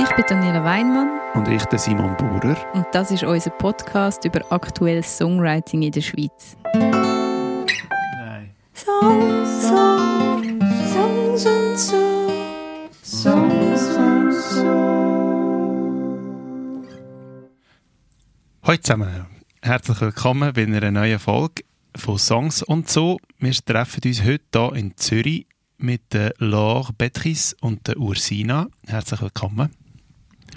Ich bin Daniela Weinmann. Und ich, der Simon Bauer. Und das ist unser Podcast über aktuelles Songwriting in der Schweiz. Nein. Songs, Songs, Songs und so. Songs und so. Hallo zusammen. Herzlich willkommen bei einer neuen Folge von Songs und so. Wir treffen uns heute hier in Zürich mit der Laure Beatrice und der Ursina. Herzlich willkommen.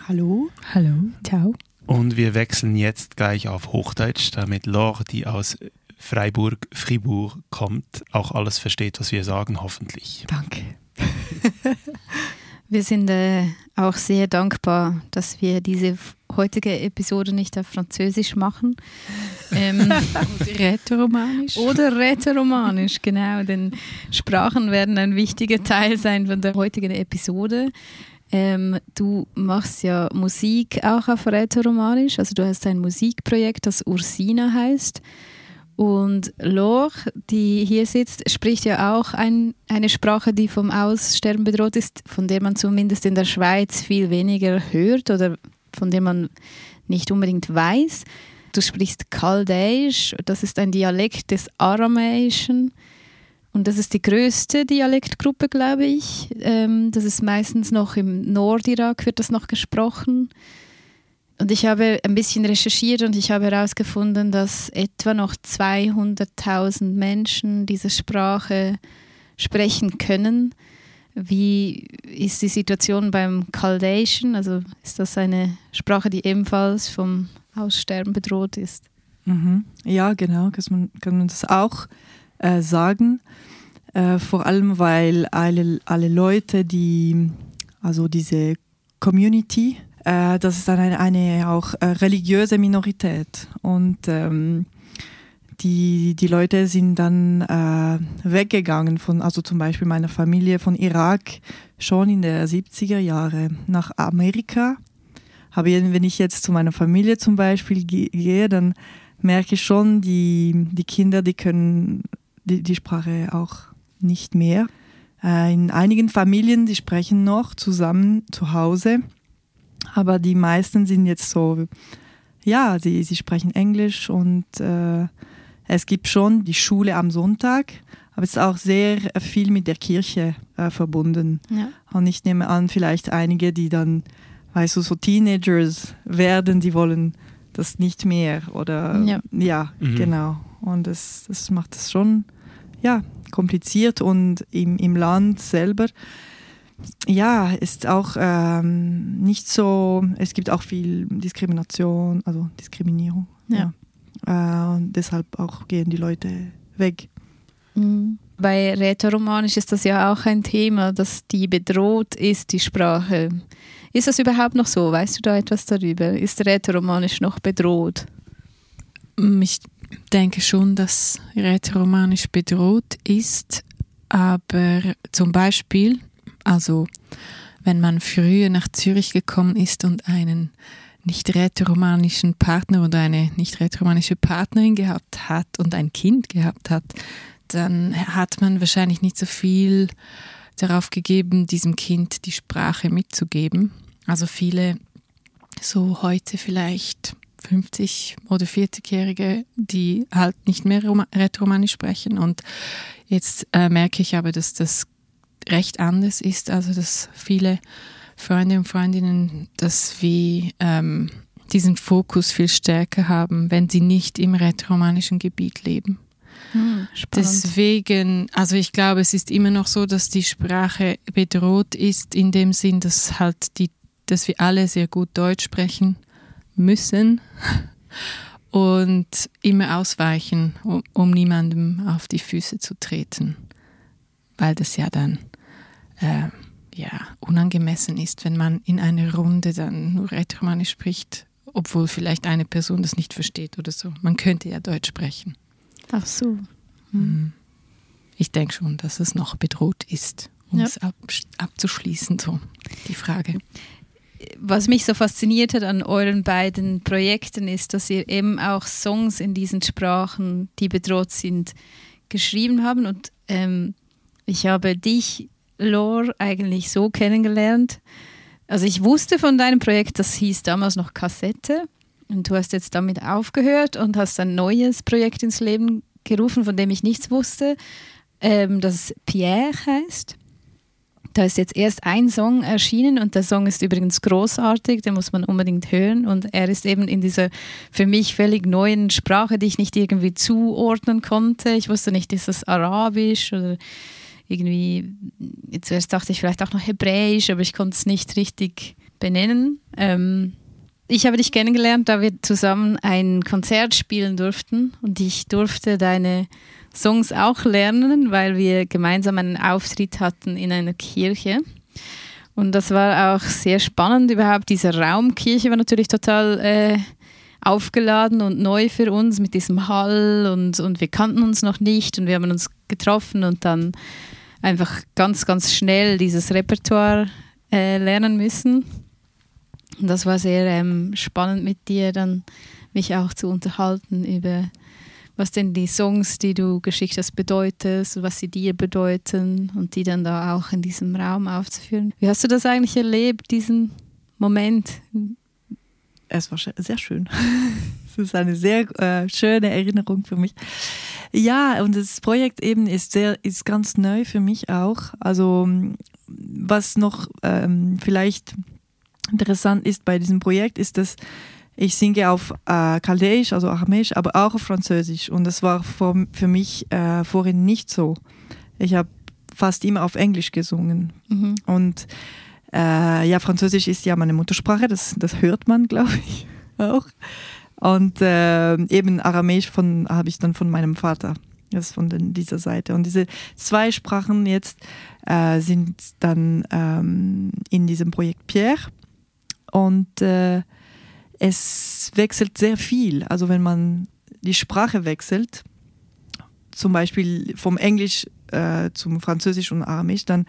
Hallo. Hallo. Ciao. Und wir wechseln jetzt gleich auf Hochdeutsch, damit Laure, die aus Freiburg, Fribourg kommt, auch alles versteht, was wir sagen, hoffentlich. Danke. Wir sind äh, auch sehr dankbar, dass wir diese heutige Episode nicht auf Französisch machen. Ähm, oder rätoromanisch. Oder rätoromanisch, genau. Denn Sprachen werden ein wichtiger Teil sein von der heutigen Episode. Ähm, du machst ja Musik auch auf rätoromanisch. Also du hast ein Musikprojekt, das Ursina heißt. Und Lor, die hier sitzt, spricht ja auch ein, eine Sprache, die vom Aussterben bedroht ist, von der man zumindest in der Schweiz viel weniger hört oder von der man nicht unbedingt weiß. Du sprichst Chaldäisch, das ist ein Dialekt des Aramäischen. Und das ist die größte Dialektgruppe, glaube ich. Ähm, das ist meistens noch im Nordirak, wird das noch gesprochen. Und ich habe ein bisschen recherchiert und ich habe herausgefunden, dass etwa noch 200.000 Menschen diese Sprache sprechen können. Wie ist die Situation beim Chaldäischen? Also ist das eine Sprache, die ebenfalls vom Aussterben bedroht ist? Mhm. Ja, genau, kann man, kann man das auch äh, sagen. Äh, vor allem, weil alle, alle Leute, die, also diese Community, äh, das ist dann eine, eine auch äh, religiöse Minorität. Und ähm, die, die Leute sind dann äh, weggegangen von, also zum Beispiel meiner Familie von Irak schon in der 70er Jahre nach Amerika. Aber wenn ich jetzt zu meiner Familie zum Beispiel gehe, dann merke ich schon, die, die Kinder, die können die, die Sprache auch nicht mehr. Äh, in einigen Familien, die sprechen noch zusammen zu Hause aber die meisten sind jetzt so, ja, sie, sie sprechen Englisch und äh, es gibt schon die Schule am Sonntag, aber es ist auch sehr viel mit der Kirche äh, verbunden. Ja. Und ich nehme an, vielleicht einige, die dann, weißt du, so Teenagers werden, die wollen das nicht mehr oder ja, ja mhm. genau. Und das, das macht es schon ja, kompliziert und im, im Land selber ja, ist auch ähm, nicht so, es gibt auch viel Diskrimination, also Diskriminierung. Ja. ja. Äh, und deshalb auch gehen die Leute weg. Mhm. Bei Rätoromanisch ist das ja auch ein Thema, dass die bedroht ist, die Sprache. Ist das überhaupt noch so? Weißt du da etwas darüber? Ist Rätoromanisch noch bedroht? Mm, ich denke schon, dass Rätoromanisch bedroht ist, aber zum Beispiel also wenn man früher nach Zürich gekommen ist und einen nicht rätoromanischen Partner oder eine nicht rätoromanische Partnerin gehabt hat und ein Kind gehabt hat, dann hat man wahrscheinlich nicht so viel darauf gegeben, diesem Kind die Sprache mitzugeben. Also viele so heute vielleicht 50 oder 40-Jährige, die halt nicht mehr rätoromanisch sprechen. Und jetzt äh, merke ich aber, dass das recht anders ist, also dass viele Freunde und Freundinnen das wie ähm, diesen Fokus viel stärker haben, wenn sie nicht im rätoromanischen Gebiet leben. Hm, Deswegen, also ich glaube, es ist immer noch so, dass die Sprache bedroht ist, in dem Sinn, dass halt die, dass wir alle sehr gut Deutsch sprechen müssen und immer ausweichen, um, um niemandem auf die Füße zu treten, weil das ja dann äh, ja, unangemessen ist, wenn man in einer Runde dann nur Rätoromanisch spricht, obwohl vielleicht eine Person das nicht versteht oder so. Man könnte ja Deutsch sprechen. Ach so. Hm. Ich denke schon, dass es noch bedroht ist, um ja. es ab, abzuschließen, so die Frage. Was mich so fasziniert hat an euren beiden Projekten ist, dass ihr eben auch Songs in diesen Sprachen, die bedroht sind, geschrieben haben. Und ähm, ich habe dich Lore eigentlich so kennengelernt, also ich wusste von deinem Projekt, das hieß damals noch Kassette. Und du hast jetzt damit aufgehört und hast ein neues Projekt ins Leben gerufen, von dem ich nichts wusste, ähm, das Pierre heißt. Da ist jetzt erst ein Song erschienen und der Song ist übrigens großartig, den muss man unbedingt hören. Und er ist eben in dieser für mich völlig neuen Sprache, die ich nicht irgendwie zuordnen konnte. Ich wusste nicht, ist das Arabisch oder irgendwie, zuerst dachte ich vielleicht auch noch Hebräisch, aber ich konnte es nicht richtig benennen. Ähm, ich habe dich kennengelernt, da wir zusammen ein Konzert spielen durften und ich durfte deine Songs auch lernen, weil wir gemeinsam einen Auftritt hatten in einer Kirche. Und das war auch sehr spannend überhaupt. Diese Raumkirche war natürlich total äh, aufgeladen und neu für uns mit diesem Hall und, und wir kannten uns noch nicht und wir haben uns getroffen und dann einfach ganz, ganz schnell dieses Repertoire äh, lernen müssen. Und das war sehr ähm, spannend mit dir, dann mich auch zu unterhalten über was denn die Songs, die du geschickt hast, bedeuten, was sie dir bedeuten und die dann da auch in diesem Raum aufzuführen. Wie hast du das eigentlich erlebt, diesen Moment? Es war sehr schön. Es ist eine sehr äh, schöne Erinnerung für mich. Ja, und das Projekt eben ist sehr, ist ganz neu für mich auch. Also was noch ähm, vielleicht interessant ist bei diesem Projekt, ist, dass ich singe auf äh, Chaldäisch, also Aramäisch, aber auch auf Französisch. Und das war für, für mich äh, vorhin nicht so. Ich habe fast immer auf Englisch gesungen. Mhm. Und äh, ja, Französisch ist ja meine Muttersprache, das, das hört man, glaube ich, auch. Und äh, eben Aramäisch habe ich dann von meinem Vater. Das von den, dieser Seite. Und diese zwei Sprachen jetzt äh, sind dann ähm, in diesem Projekt Pierre. Und äh, es wechselt sehr viel. Also wenn man die Sprache wechselt, zum Beispiel vom Englisch äh, zum Französisch und Aramäisch, dann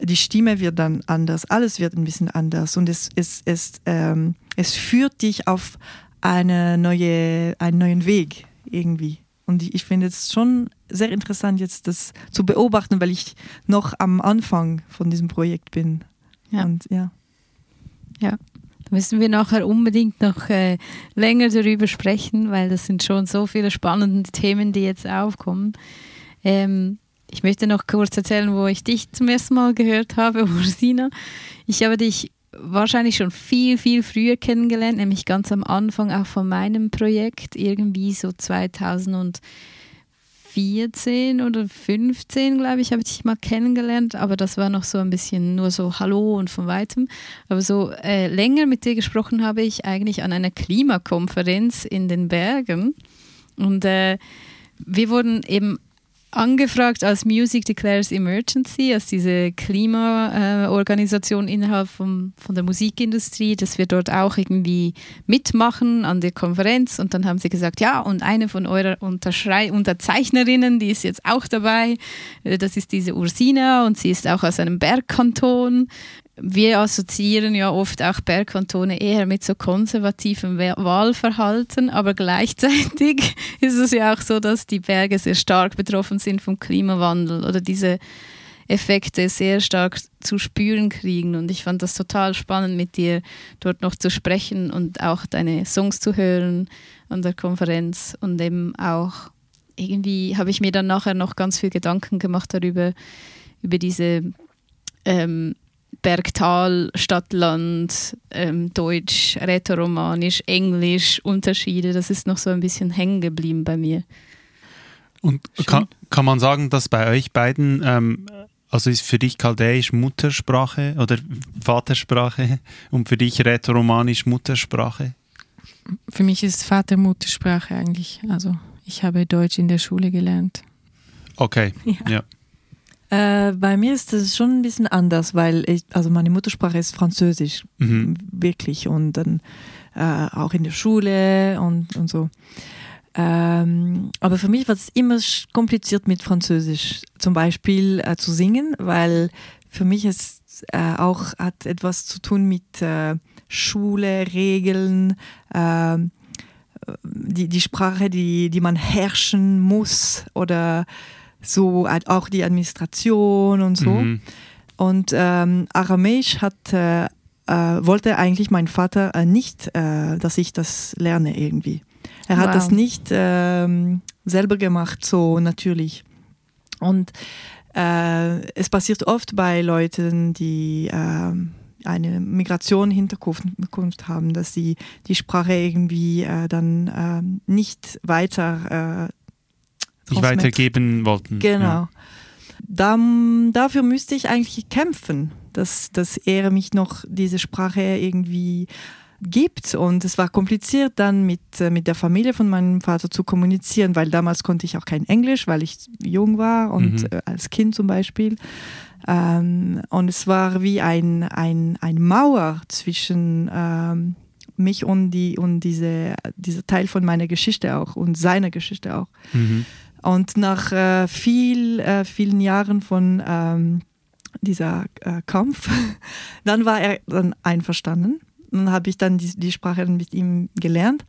die Stimme wird dann anders, alles wird ein bisschen anders und es, es, es, ähm, es führt dich auf eine neue, einen neuen Weg irgendwie. Und ich, finde es schon sehr interessant, jetzt das zu beobachten, weil ich noch am Anfang von diesem Projekt bin. Ja. Und, ja. ja müssen wir nachher unbedingt noch äh, länger darüber sprechen, weil das sind schon so viele spannende Themen, die jetzt aufkommen. Ähm, ich möchte noch kurz erzählen, wo ich dich zum ersten Mal gehört habe, Ursina. Ich habe dich wahrscheinlich schon viel, viel früher kennengelernt, nämlich ganz am Anfang auch von meinem Projekt, irgendwie so 2000 und 14 oder 15, glaube ich, habe ich dich mal kennengelernt, aber das war noch so ein bisschen nur so Hallo und von weitem. Aber so äh, länger mit dir gesprochen habe ich eigentlich an einer Klimakonferenz in den Bergen. Und äh, wir wurden eben angefragt als Music Declares Emergency, als diese Klimaorganisation äh, innerhalb vom, von der Musikindustrie, dass wir dort auch irgendwie mitmachen an der Konferenz. Und dann haben sie gesagt, ja, und eine von eurer Unterschrei Unterzeichnerinnen, die ist jetzt auch dabei. Äh, das ist diese Ursina und sie ist auch aus einem Bergkanton wir assoziieren ja oft auch Bergkantone eher mit so konservativem Wahlverhalten, aber gleichzeitig ist es ja auch so, dass die Berge sehr stark betroffen sind vom Klimawandel oder diese Effekte sehr stark zu spüren kriegen. Und ich fand das total spannend, mit dir dort noch zu sprechen und auch deine Songs zu hören an der Konferenz. Und eben auch irgendwie habe ich mir dann nachher noch ganz viel Gedanken gemacht darüber, über diese ähm, Bergtal, Stadtland, ähm, Deutsch, Rätoromanisch, Englisch, Unterschiede. Das ist noch so ein bisschen hängen geblieben bei mir. Und kann, kann man sagen, dass bei euch beiden, ähm, also ist für dich Chaldäisch Muttersprache oder Vatersprache und für dich Rätoromanisch Muttersprache? Für mich ist Vater Muttersprache eigentlich. Also ich habe Deutsch in der Schule gelernt. Okay, ja. ja. Äh, bei mir ist es schon ein bisschen anders, weil ich, also meine Muttersprache ist Französisch, mhm. wirklich. Und dann äh, auch in der Schule und, und so. Ähm, aber für mich war es immer kompliziert mit Französisch, zum Beispiel äh, zu singen, weil für mich es äh, auch hat etwas zu tun mit äh, Schule, Regeln, ähm, die, die Sprache, die, die man herrschen muss oder so auch die Administration und so. Mhm. Und ähm, Aramäisch hat äh, äh, wollte eigentlich mein Vater äh, nicht, äh, dass ich das lerne irgendwie. Er hat Wow. das nicht ähm, selber gemacht, so natürlich. Und äh, es passiert oft bei Leuten, die ähm, eine Migration Hinterkunft haben, dass sie die Sprache irgendwie äh, dann ähm, nicht weiter äh, Nicht weitergeben wollten. Genau. Ja. Da, dafür müsste ich eigentlich kämpfen, dass, dass er mich noch diese Sprache irgendwie gibt. Und es war kompliziert dann mit, äh, mit der Familie von meinem Vater zu kommunizieren, weil damals konnte ich auch kein Englisch, weil ich jung war und Mhm. äh, als Kind zum Beispiel. Ähm, und es war wie ein, ein, ein Mauer zwischen ähm, mich und, die, und diese, dieser Teil von meiner Geschichte auch und seiner Geschichte auch. Mhm. Und nach äh, viel, äh, vielen Jahren von ähm, dieser äh, Kampf, dann war er dann einverstanden. Dann habe ich dann die, die Sprache mit ihm gelernt,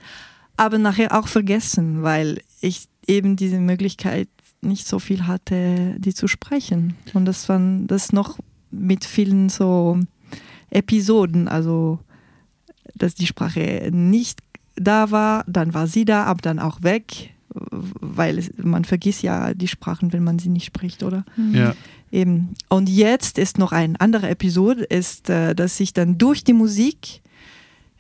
aber nachher auch vergessen, weil ich eben diese Möglichkeit nicht so viel hatte, die zu sprechen. Und das war das noch mit vielen so Episoden, also dass die Sprache nicht da war, dann war sie da, aber dann auch weg, weil es, man vergisst ja die Sprachen, wenn man sie nicht spricht, oder? Ja. Eben. Und jetzt ist noch eine andere Episode, ist, äh, dass ich dann durch die Musik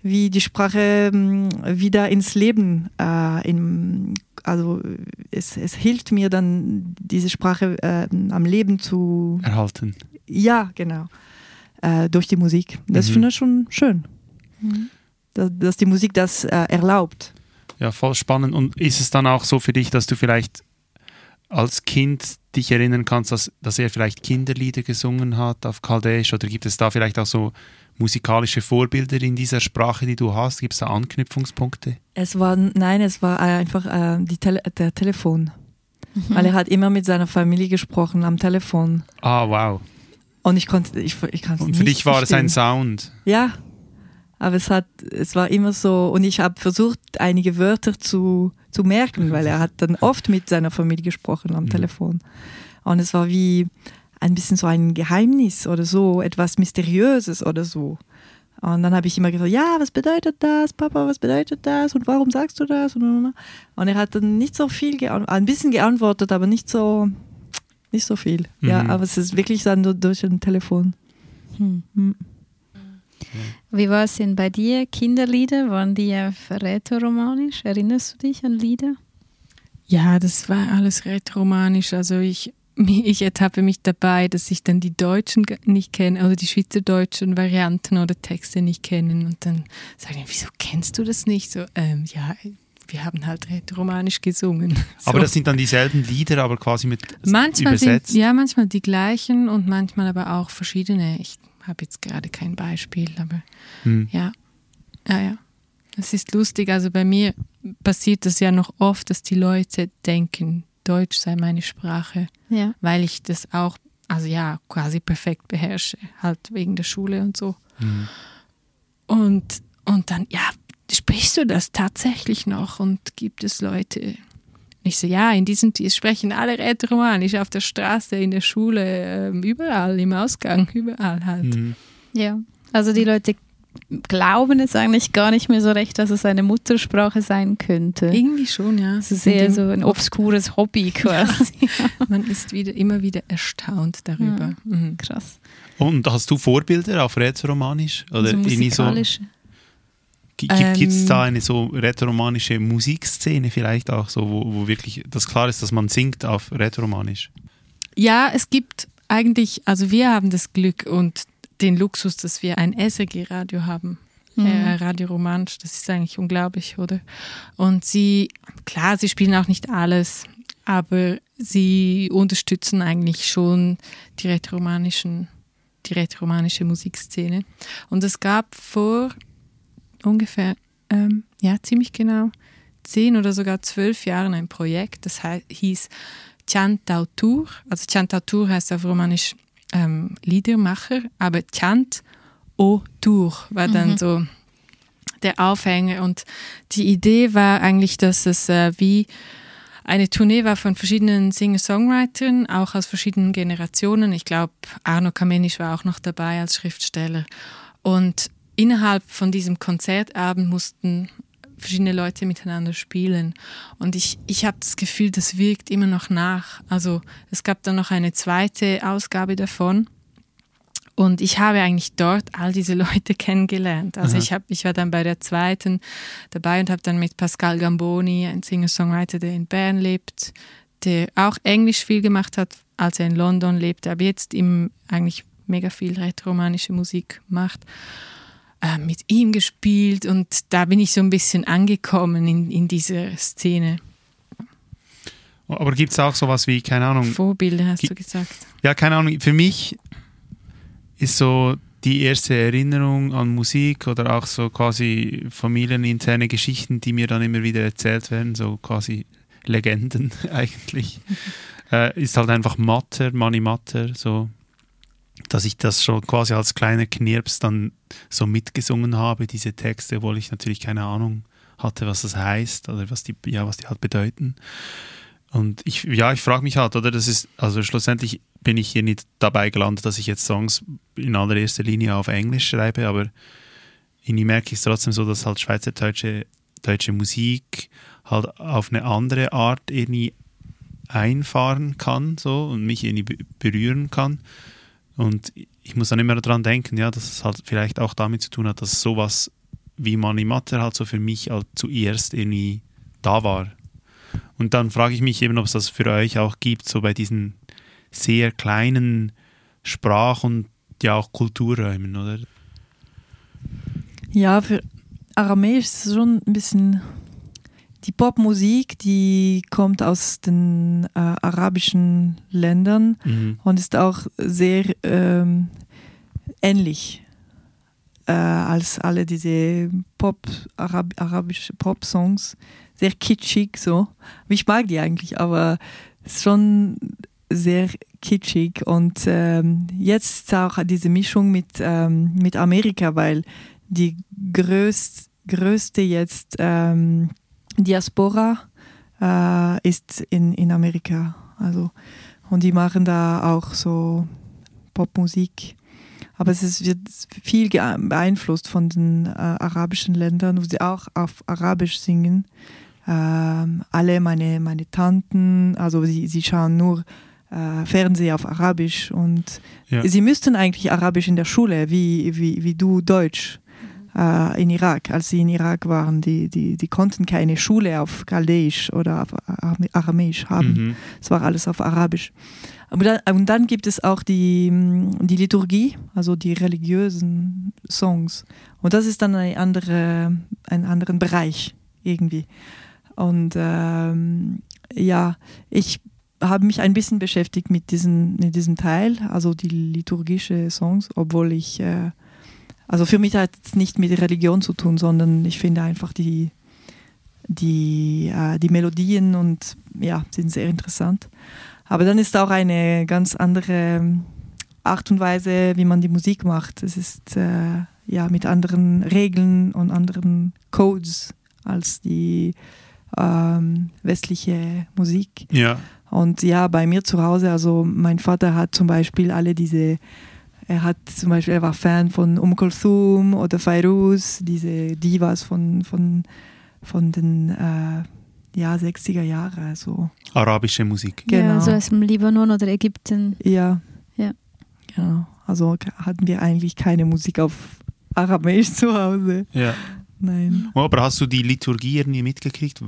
wie die Sprache ähm, wieder ins Leben, äh, in, also es, es hilft mir dann, diese Sprache äh, am Leben zu, Erhalten. ja, genau, äh, durch die Musik. Das Mhm. finde ich schon schön, dass, dass die Musik das äh, erlaubt. Ja, voll spannend. Und ist es dann auch so für dich, dass du vielleicht als Kind dich erinnern kannst, dass, dass er vielleicht Kinderlieder gesungen hat auf Chaldäisch? Oder gibt es da vielleicht auch so musikalische Vorbilder in dieser Sprache, die du hast? Gibt es da Anknüpfungspunkte? Es war, nein, es war einfach äh, die Tele der Telefon. Weil er hat immer mit seiner Familie gesprochen am Telefon. Ah, wow. Und ich konnte, ich, ich kann es Und nicht für dich war es ein verstehen. Sound. Ja, aber es hat, es war immer so, und ich habe versucht, einige Wörter zu, zu merken, weil er hat dann oft mit seiner Familie gesprochen am Mhm. Telefon. Und es war wie ein bisschen so ein Geheimnis oder so, etwas Mysteriöses oder so. Und dann habe ich immer gesagt, ja, was bedeutet das, Papa, was bedeutet das und warum sagst du das? Und und er hat dann nicht so viel, ein bisschen geantwortet, aber nicht so, nicht so viel. Ja, Mhm. aber es ist wirklich dann nur durch ein Telefon. Hm. Hm. Wie war es denn bei dir? Kinderlieder, waren die auf rätoromanisch? Erinnerst du dich an Lieder? Ja, das war alles rätoromanisch. Also ich, ich ertappe mich dabei, dass ich dann die deutschen nicht kenne oder die schweizerdeutschen Varianten oder Texte nicht kenne. Und dann sage ich, wieso kennst du das nicht? So, ähm, ja, wir haben halt rätoromanisch gesungen. So. Aber das sind dann dieselben Lieder, aber quasi mit manchmal sind, übersetzt. ja, manchmal die gleichen und manchmal aber auch verschiedene. Ich habe jetzt gerade kein Beispiel, aber Hm. ja, ja, ja. Es ist lustig. Also bei mir passiert das ja noch oft, dass die Leute denken, Deutsch sei meine Sprache, Ja. weil ich das auch, also ja, quasi perfekt beherrsche, halt wegen der Schule und so. Hm. Und, und dann, ja, sprichst du das tatsächlich noch? Und gibt es Leute? Ich so, ja, in diesem die sprechen alle Rätoromanisch auf der Straße, in der Schule, ähm, überall, im Ausgang, überall halt. Hm. Ja. Also die Leute glauben es eigentlich gar nicht mehr so recht, dass es eine Muttersprache sein könnte. Irgendwie schon, ja. Es ist eher so ein obskures Hobby quasi. Man ist wieder, immer wieder erstaunt darüber. Mhm. Krass. Und hast du Vorbilder auf Rätoromanisch? Oder also irgendwie so, musikalische. Gibt es Ähm, da eine so rätoromanische Musikszene vielleicht auch, so, wo, wo wirklich das klar ist, dass man singt auf Rätoromanisch? Ja, es gibt eigentlich, also wir haben das Glück und den Luxus, dass wir ein SRG-Radio haben. Mhm. Äh, Radio Romansch, das ist eigentlich unglaublich, oder? Und sie, klar, sie spielen auch nicht alles, aber sie unterstützen eigentlich schon die rätoromanischen, die rätoromanische Musikszene. Und es gab vor ungefähr, ähm, ja, ziemlich genau zehn oder sogar zwölf Jahren ein Projekt, das hei- hieß Chantautur. Also Chantautur heißt auf Romanisch ähm, Liedermacher, aber Chant au Tour war dann so der Aufhänger. Und die Idee war eigentlich, dass es äh, wie eine Tournee war von verschiedenen Singer-Songwritern, auch aus verschiedenen Generationen. Ich glaube, Arno Kamenisch war auch noch dabei als Schriftsteller. Und innerhalb von diesem Konzertabend mussten verschiedene Leute miteinander spielen. Und ich, ich habe das Gefühl, das wirkt immer noch nach. Also es gab dann noch eine zweite Ausgabe davon. Und ich habe eigentlich dort all diese Leute kennengelernt. Also ich, hab, ich war dann bei der zweiten dabei und habe dann mit Pascal Gamboni, ein Singer-Songwriter, der in Bern lebt, der auch Englisch viel gemacht hat, als er in London lebte, aber jetzt ihm eigentlich mega viel rätoromanische Musik macht äh, mit ihm gespielt und da bin ich so ein bisschen angekommen in, in dieser Szene. Aber gibt es auch sowas wie, keine Ahnung. Vorbilder hast du gesagt. Ja, keine Ahnung. Für mich ist so die erste Erinnerung an Musik oder auch so quasi familieninterne Geschichten, die mir dann immer wieder erzählt werden, so quasi Legenden eigentlich, äh, ist halt einfach Matter, Money Matter, so dass ich das schon quasi als kleiner Knirps dann so mitgesungen habe, diese Texte, obwohl ich natürlich keine Ahnung hatte, was das heißt oder was die, ja, was die halt bedeuten. Und ich, ja, ich frage mich halt, oder? Das ist, also schlussendlich bin ich hier nicht dabei gelandet, dass ich jetzt Songs in allererster Linie auf Englisch schreibe, aber irgendwie merke ich es trotzdem so, dass halt schweizerdeutsche deutsche Musik halt auf eine andere Art irgendwie einfahren kann so und mich irgendwie berühren kann. Und ich muss dann immer daran denken, ja, dass es halt vielleicht auch damit zu tun hat, dass sowas wie Money Matter halt so für mich halt zuerst irgendwie da war. Und dann frage ich mich eben, ob es das für euch auch gibt, so bei diesen sehr kleinen Sprach- und ja auch Kulturräumen, oder? Ja, für Aramäisch ist es schon ein bisschen die Popmusik, die kommt aus den äh, arabischen Ländern Mhm. und ist auch sehr ähm, ähnlich äh, als alle diese Pop, Arab, arabische Pop-Songs. Sehr kitschig so. Ich mag die eigentlich, aber schon sehr kitschig und ähm, jetzt auch diese Mischung mit, ähm, mit Amerika, weil die größt, größte jetzt ähm, Diaspora äh, ist in, in Amerika. Also, und die machen da auch so Popmusik. Aber es ist, wird viel beeinflusst von den äh, arabischen Ländern, wo sie auch auf Arabisch singen. Ähm, alle meine, meine Tanten, also sie, sie schauen nur äh, Fernsehen auf Arabisch und Ja. sie müssten eigentlich Arabisch in der Schule, wie, wie, wie du Deutsch in Irak, als sie in Irak waren. Die, die, die konnten keine Schule auf Chaldeisch oder auf Ara- Aramäisch haben. Mhm. Es war alles auf Arabisch. Aber dann, und dann gibt es auch die, mm, die Liturgie, also die religiösen Songs. Und das ist dann ein, andere, ein anderen Bereich irgendwie. Und ähm, ja, ich habe mich ein bisschen beschäftigt mit, diesen, mit diesem Teil, also die liturgische Songs, obwohl ich, äh, also für mich hat es nicht mit Religion zu tun, sondern ich finde einfach die, die, äh, die Melodien und ja, sind sehr interessant. Aber dann ist auch eine ganz andere Art und Weise, wie man die Musik macht. Es ist äh, ja mit anderen Regeln und anderen Codes als die ähm, westliche Musik. Ja. Und ja, bei mir zu Hause, also mein Vater hat zum Beispiel alle diese, er hat zum Beispiel, er war Fan von Um Kulthum oder Fairuz, diese Divas von, von, von den äh, ja, 60er Jahren. Also, Arabische Musik. Genau. Ja, so aus dem Libanon oder Ägypten. ja. Ja. Genau. Also hatten wir eigentlich keine Musik auf Aramäisch zu Hause. Ja. Nein. Oh, aber hast du die Liturgie irgendwie mitgekriegt?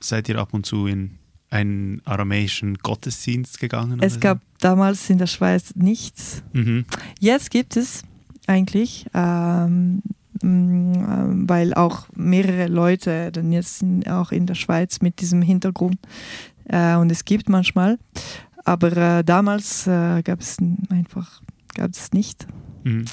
Seid ihr ab und zu in einen aramäischen Gottesdienst gegangen? Es gab damals in der Schweiz nichts. So? Mhm. Jetzt gibt es eigentlich, ähm, mh, ähm, weil auch mehrere Leute dann jetzt sind auch in der Schweiz mit diesem Hintergrund äh, und es gibt manchmal, aber äh, damals äh, gab es einfach gab es nicht. Mhm.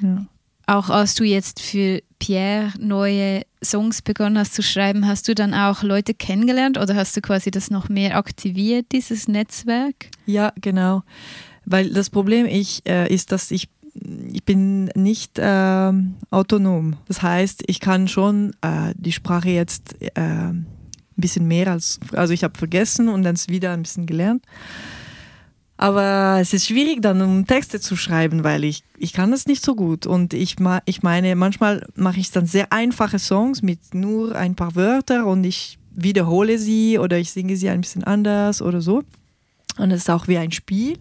Ja. Auch als du jetzt für Pierre neue Songs begonnen hast zu schreiben, hast du dann auch Leute kennengelernt oder hast du quasi das noch mehr aktiviert, dieses Netzwerk? Ja, genau. Weil das Problem ich, äh, ist, dass ich, ich bin nicht ähm, autonom. Das heißt, ich kann schon äh, die Sprache jetzt äh, ein bisschen mehr als, also ich habe vergessen und dann wieder ein bisschen gelernt. Aber es ist schwierig dann, um Texte zu schreiben, weil ich, ich kann das nicht so gut. Und ich, ich meine, manchmal mache ich dann sehr einfache Songs mit nur ein paar Wörtern und ich wiederhole sie oder ich singe sie ein bisschen anders oder so. Und es ist auch wie ein Spiel.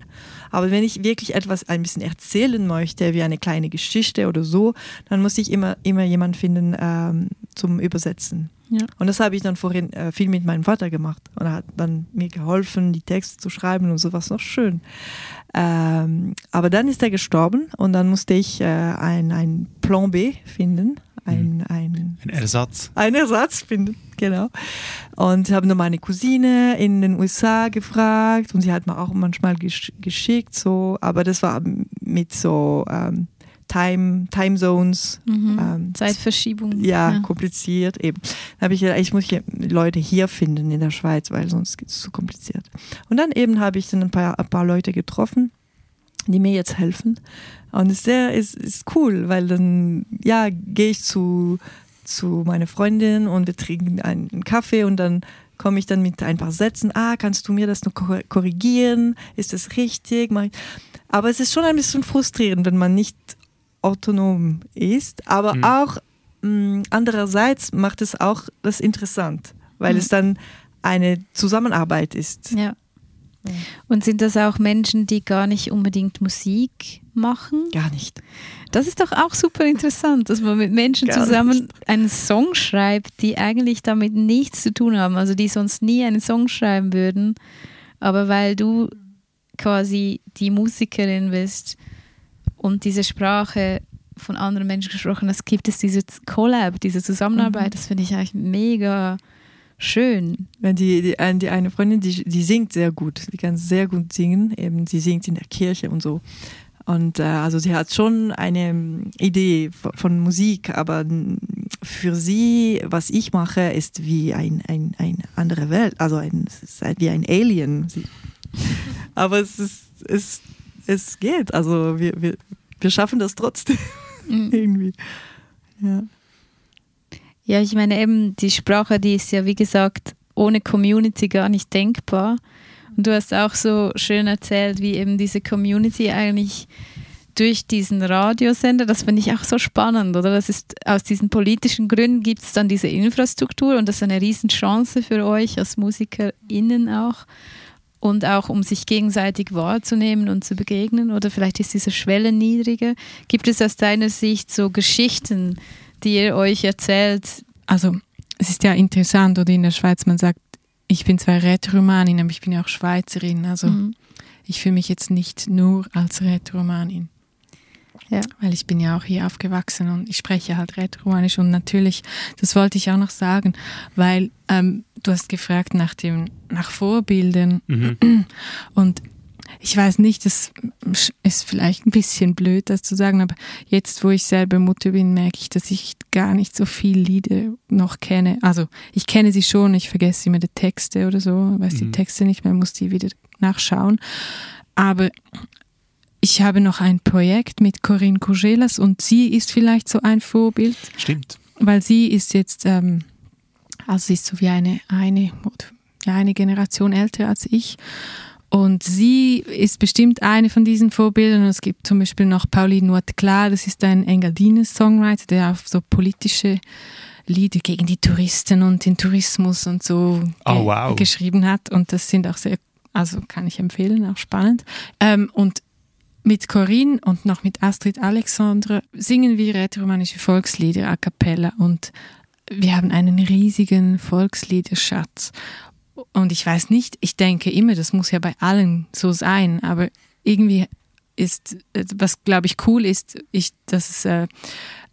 Aber wenn ich wirklich etwas ein bisschen erzählen möchte, wie eine kleine Geschichte oder so, dann muss ich immer, immer jemanden finden ähm, zum Übersetzen. Ja. Und das habe ich dann vorhin äh, viel mit meinem Vater gemacht. Und er hat dann mir geholfen, die Texte zu schreiben und sowas noch schön. Ähm, aber dann ist er gestorben und dann musste ich äh, ein, ein Plan B finden. Ein, mhm. ein, ein Ersatz. Ein Ersatz finden, genau. Und habe nur meine Cousine in den USA gefragt und sie hat mir auch manchmal gesch geschickt, so, aber das war mit so ähm, Time, Time Zones. Mhm. Ähm, Zeitverschiebung. Ja, ja, kompliziert eben. Da habe ich ich muss hier Leute hier finden in der Schweiz, weil sonst geht es zu kompliziert. Und dann eben habe ich dann ein paar, ein paar Leute getroffen, die mir jetzt helfen. Und es ist, sehr, ist, ist cool, weil dann ja, gehe ich zu, zu meiner Freundin und wir trinken einen Kaffee und dann komme ich dann mit ein paar Sätzen, ah, kannst du mir das noch korrigieren? Ist das richtig? Aber es ist schon ein bisschen frustrierend, wenn man nicht autonom ist, aber mhm. auch mh, mm, andererseits macht es auch das interessant, weil mhm. es dann eine Zusammenarbeit ist. Ja. Und sind das auch Menschen, die gar nicht unbedingt Musik machen? Gar nicht. Das ist doch auch super interessant, dass man mit Menschen gar zusammen nicht. einen Song schreibt, die eigentlich damit nichts zu tun haben, also die sonst nie einen Song schreiben würden. Aber weil du quasi die Musikerin bist, und diese Sprache von anderen Menschen gesprochen hast, gibt es diese Collab, diese Zusammenarbeit, mhm. das finde ich eigentlich mega schön. Die, die, die eine Freundin, die, die singt sehr gut, die kann sehr gut singen, eben sie singt in der Kirche und so. Und äh, also sie hat schon eine ähm, Idee von, von, Musik, aber für sie, was ich mache, ist wie ein, ein, eine andere Welt, also ein, es ist wie ein Alien. aber es ist, es es geht. Also wir, wir, wir schaffen das trotzdem mhm. irgendwie. Ja. ja, ich meine eben, die Sprache, die ist ja wie gesagt ohne Community gar nicht denkbar. Und du hast auch so schön erzählt, wie eben diese Community eigentlich durch diesen Radiosender, das finde ich auch so spannend, oder? Das ist aus diesen politischen Gründen gibt es dann diese Infrastruktur und das ist eine Riesenchance für euch als MusikerInnen auch und auch um sich gegenseitig wahrzunehmen und zu begegnen? Oder vielleicht ist diese Schwelle niedriger? Gibt es aus deiner Sicht so Geschichten, die ihr euch erzählt? Also es ist ja interessant, oder in der Schweiz, man sagt, ich bin zwar Rätoromanin, aber ich bin ja auch Schweizerin. Also mhm. ich fühle mich jetzt nicht nur als Rätoromanin. Ja. Weil ich bin ja auch hier aufgewachsen und ich spreche halt Rätoromanisch und natürlich, das wollte ich auch noch sagen, weil ähm, du hast gefragt nach dem, nach Vorbildern mhm. und ich weiß nicht, das ist vielleicht ein bisschen blöd, das zu sagen, aber jetzt, wo ich selber Mutter bin, merke ich, dass ich gar nicht so viele Lieder noch kenne. Also ich kenne sie schon, ich vergesse immer die Texte oder so, weiß mhm. die Texte nicht mehr, muss die wieder nachschauen. Aber ich habe noch ein Projekt mit Corinne Cogelas und sie ist vielleicht so ein Vorbild. Stimmt. Weil sie ist jetzt, ähm, also sie ist so wie eine, eine, eine Generation älter als ich. Und sie ist bestimmt eine von diesen Vorbildern. Es gibt zum Beispiel noch Pauline Noirteclar, das ist ein Engadines-Songwriter, der auf so politische Lieder gegen die Touristen und den Tourismus und so oh, wow. geschrieben hat. Und das sind auch sehr, also kann ich empfehlen, auch spannend. Ähm, und mit Corinne und noch mit Astrid Alexandre singen wir rätoromanische Volkslieder a cappella und wir haben einen riesigen Volksliederschatz. Und ich weiß nicht, ich denke immer, das muss ja bei allen so sein, aber irgendwie ist, was glaube ich cool ist, ich, dass es äh,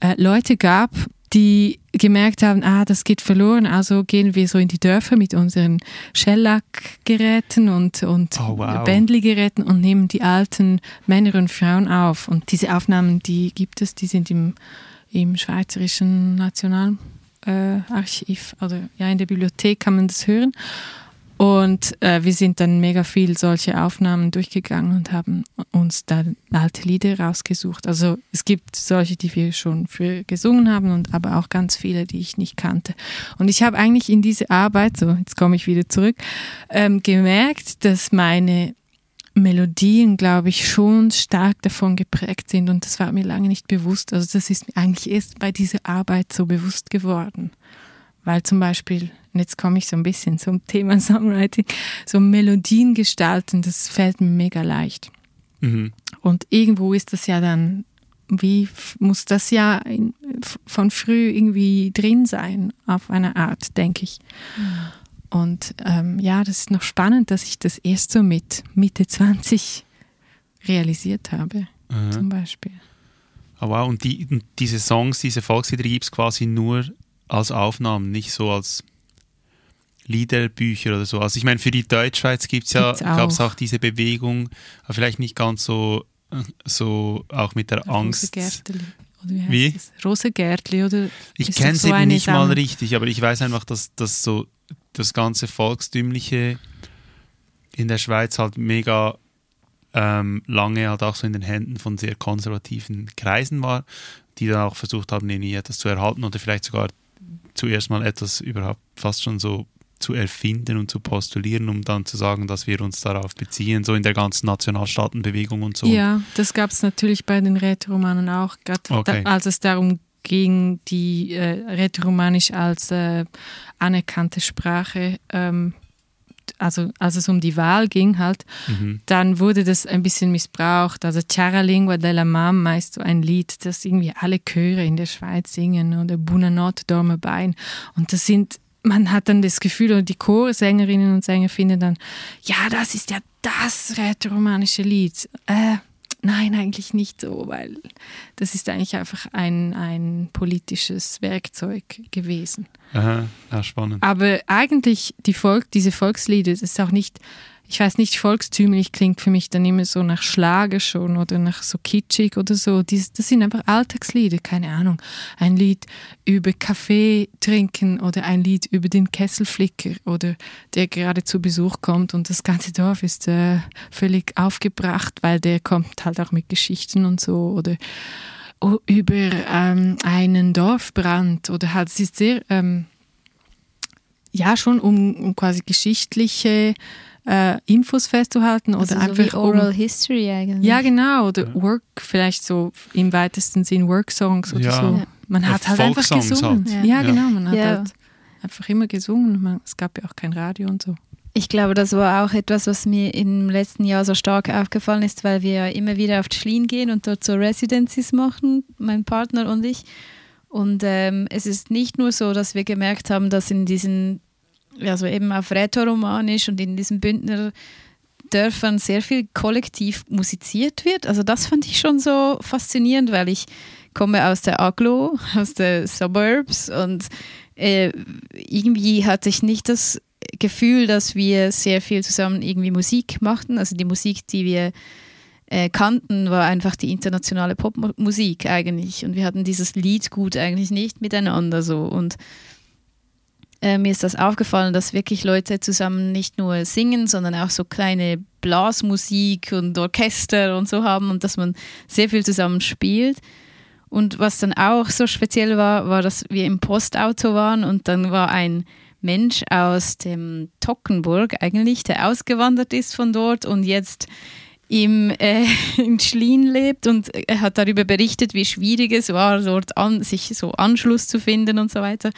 äh, Leute gab, die gemerkt haben, ah, das geht verloren, also gehen wir so in die Dörfer mit unseren Shellac-Geräten und, und oh, wow. Bentley-Geräten und nehmen die alten Männer und Frauen auf. Und diese Aufnahmen, die gibt es, die sind im, im Schweizerischen Nationalarchiv, äh, oder ja, in der Bibliothek kann man das hören. Und äh, wir sind dann mega viel solche Aufnahmen durchgegangen und haben uns da alte Lieder rausgesucht. Also es gibt solche, die wir schon früher gesungen haben und aber auch ganz viele, die ich nicht kannte. Und ich habe eigentlich in diese Arbeit, so jetzt komme ich wieder zurück, ähm, gemerkt, dass meine Melodien, glaube ich, schon stark davon geprägt sind und das war mir lange nicht bewusst. Also das ist mir eigentlich erst bei dieser Arbeit so bewusst geworden. Weil zum Beispiel, und jetzt komme ich so ein bisschen zum Thema Songwriting, so Melodien gestalten, das fällt mir mega leicht. Mhm. Und irgendwo ist das ja dann, wie muss das ja in, von früh irgendwie drin sein, auf eine Art, denke ich. Und ähm, ja, das ist noch spannend, dass ich das erst so mit Mitte 20 realisiert habe, Aha. zum Beispiel. Oh, wow, und die, und diese Songs, diese Volkslieder gibt es quasi nur als Aufnahmen, nicht so als Liederbücher oder so. Also ich meine, für die Deutschschweiz gibt's ja, gab es auch diese Bewegung, aber vielleicht nicht ganz so, äh, so auch mit der Angst. Rosegärtli. Oder wie heißt Wie? das? Rosegärtli, oder? Ich kenne so sie eben nicht mal Sammlung. richtig, aber ich weiß einfach, dass, dass so das ganze Volkstümliche in der Schweiz halt mega ähm, lange halt auch so in den Händen von sehr konservativen Kreisen war, die dann auch versucht haben, irgendwie etwas zu erhalten oder vielleicht sogar zuerst mal etwas überhaupt fast schon so zu erfinden und zu postulieren, um dann zu sagen, dass wir uns darauf beziehen, so in der ganzen Nationalstaatenbewegung und so. Ja, das gab es natürlich bei den Rätoromanen auch, gerade Okay. da, als es darum ging, die äh, Rätoromanisch als äh, anerkannte Sprache, ähm, also als es um die Wahl ging halt, Mhm. dann wurde das ein bisschen missbraucht. Also Chiara Lingua della Mamma ist so ein Lied, das irgendwie alle Chöre in der Schweiz singen oder Buonanotte dorme Bein. Und das sind, man hat dann das Gefühl, oder die Chorsängerinnen und Sänger finden dann, ja, das ist ja das rätoromanische Lied. Äh, nein, eigentlich nicht so, weil das ist eigentlich einfach ein, ein politisches Werkzeug gewesen. Aha, ja, spannend. Aber eigentlich die Volk, diese Volkslieder, das ist auch nicht, ich weiß nicht, volkstümlich klingt für mich dann immer so nach Schlager schon oder nach so kitschig oder so. Dies, das sind einfach Alltagslieder, keine Ahnung. Ein Lied über Kaffee trinken oder ein Lied über den Kesselflicker oder der gerade zu Besuch kommt und das ganze Dorf ist äh, völlig aufgebracht, weil der kommt halt auch mit Geschichten und so oder o- über ähm, einen Dorfbrand oder halt, es ist sehr, ähm, ja, schon um, um quasi geschichtliche äh, Infos festzuhalten oder Also so einfach wie Oral um, History eigentlich. ja, genau, oder Ja. Work, vielleicht so im weitesten Sinn Worksongs oder Ja. so. Man Ja, hat halt einfach gesungen. halt. Ja. Ja. genau, man hat Ja. halt einfach immer gesungen. Man, es gab ja auch kein Radio und so. Ich glaube, das war auch etwas, was mir im letzten Jahr so stark aufgefallen ist, weil wir ja immer wieder auf die Schlien gehen und dort so Residencies machen, mein Partner und ich. Und ähm, es ist nicht nur so, dass wir gemerkt haben, dass in diesen, also eben auf Rätoromanisch und in diesen Bündner Dörfern sehr viel kollektiv musiziert wird. Also das fand ich schon so faszinierend, weil ich komme aus der Aglo, aus der Suburbs und äh, irgendwie hatte ich nicht das Gefühl, dass wir sehr viel zusammen irgendwie Musik machten. Also die Musik, die wir äh, kannten, war einfach die internationale Popmusik eigentlich. Und wir hatten dieses Liedgut eigentlich nicht miteinander so. Und äh, mir ist das aufgefallen, dass wirklich Leute zusammen nicht nur singen, sondern auch so kleine Blasmusik und Orchester und so haben und dass man sehr viel zusammen spielt. Und was dann auch so speziell war, war, dass wir im Postauto waren und dann war ein Mensch aus dem Tockenburg eigentlich, der ausgewandert ist von dort und jetzt im, äh, in Schlien lebt und er hat darüber berichtet, wie schwierig es war, dort an, sich so Anschluss zu finden und so weiter.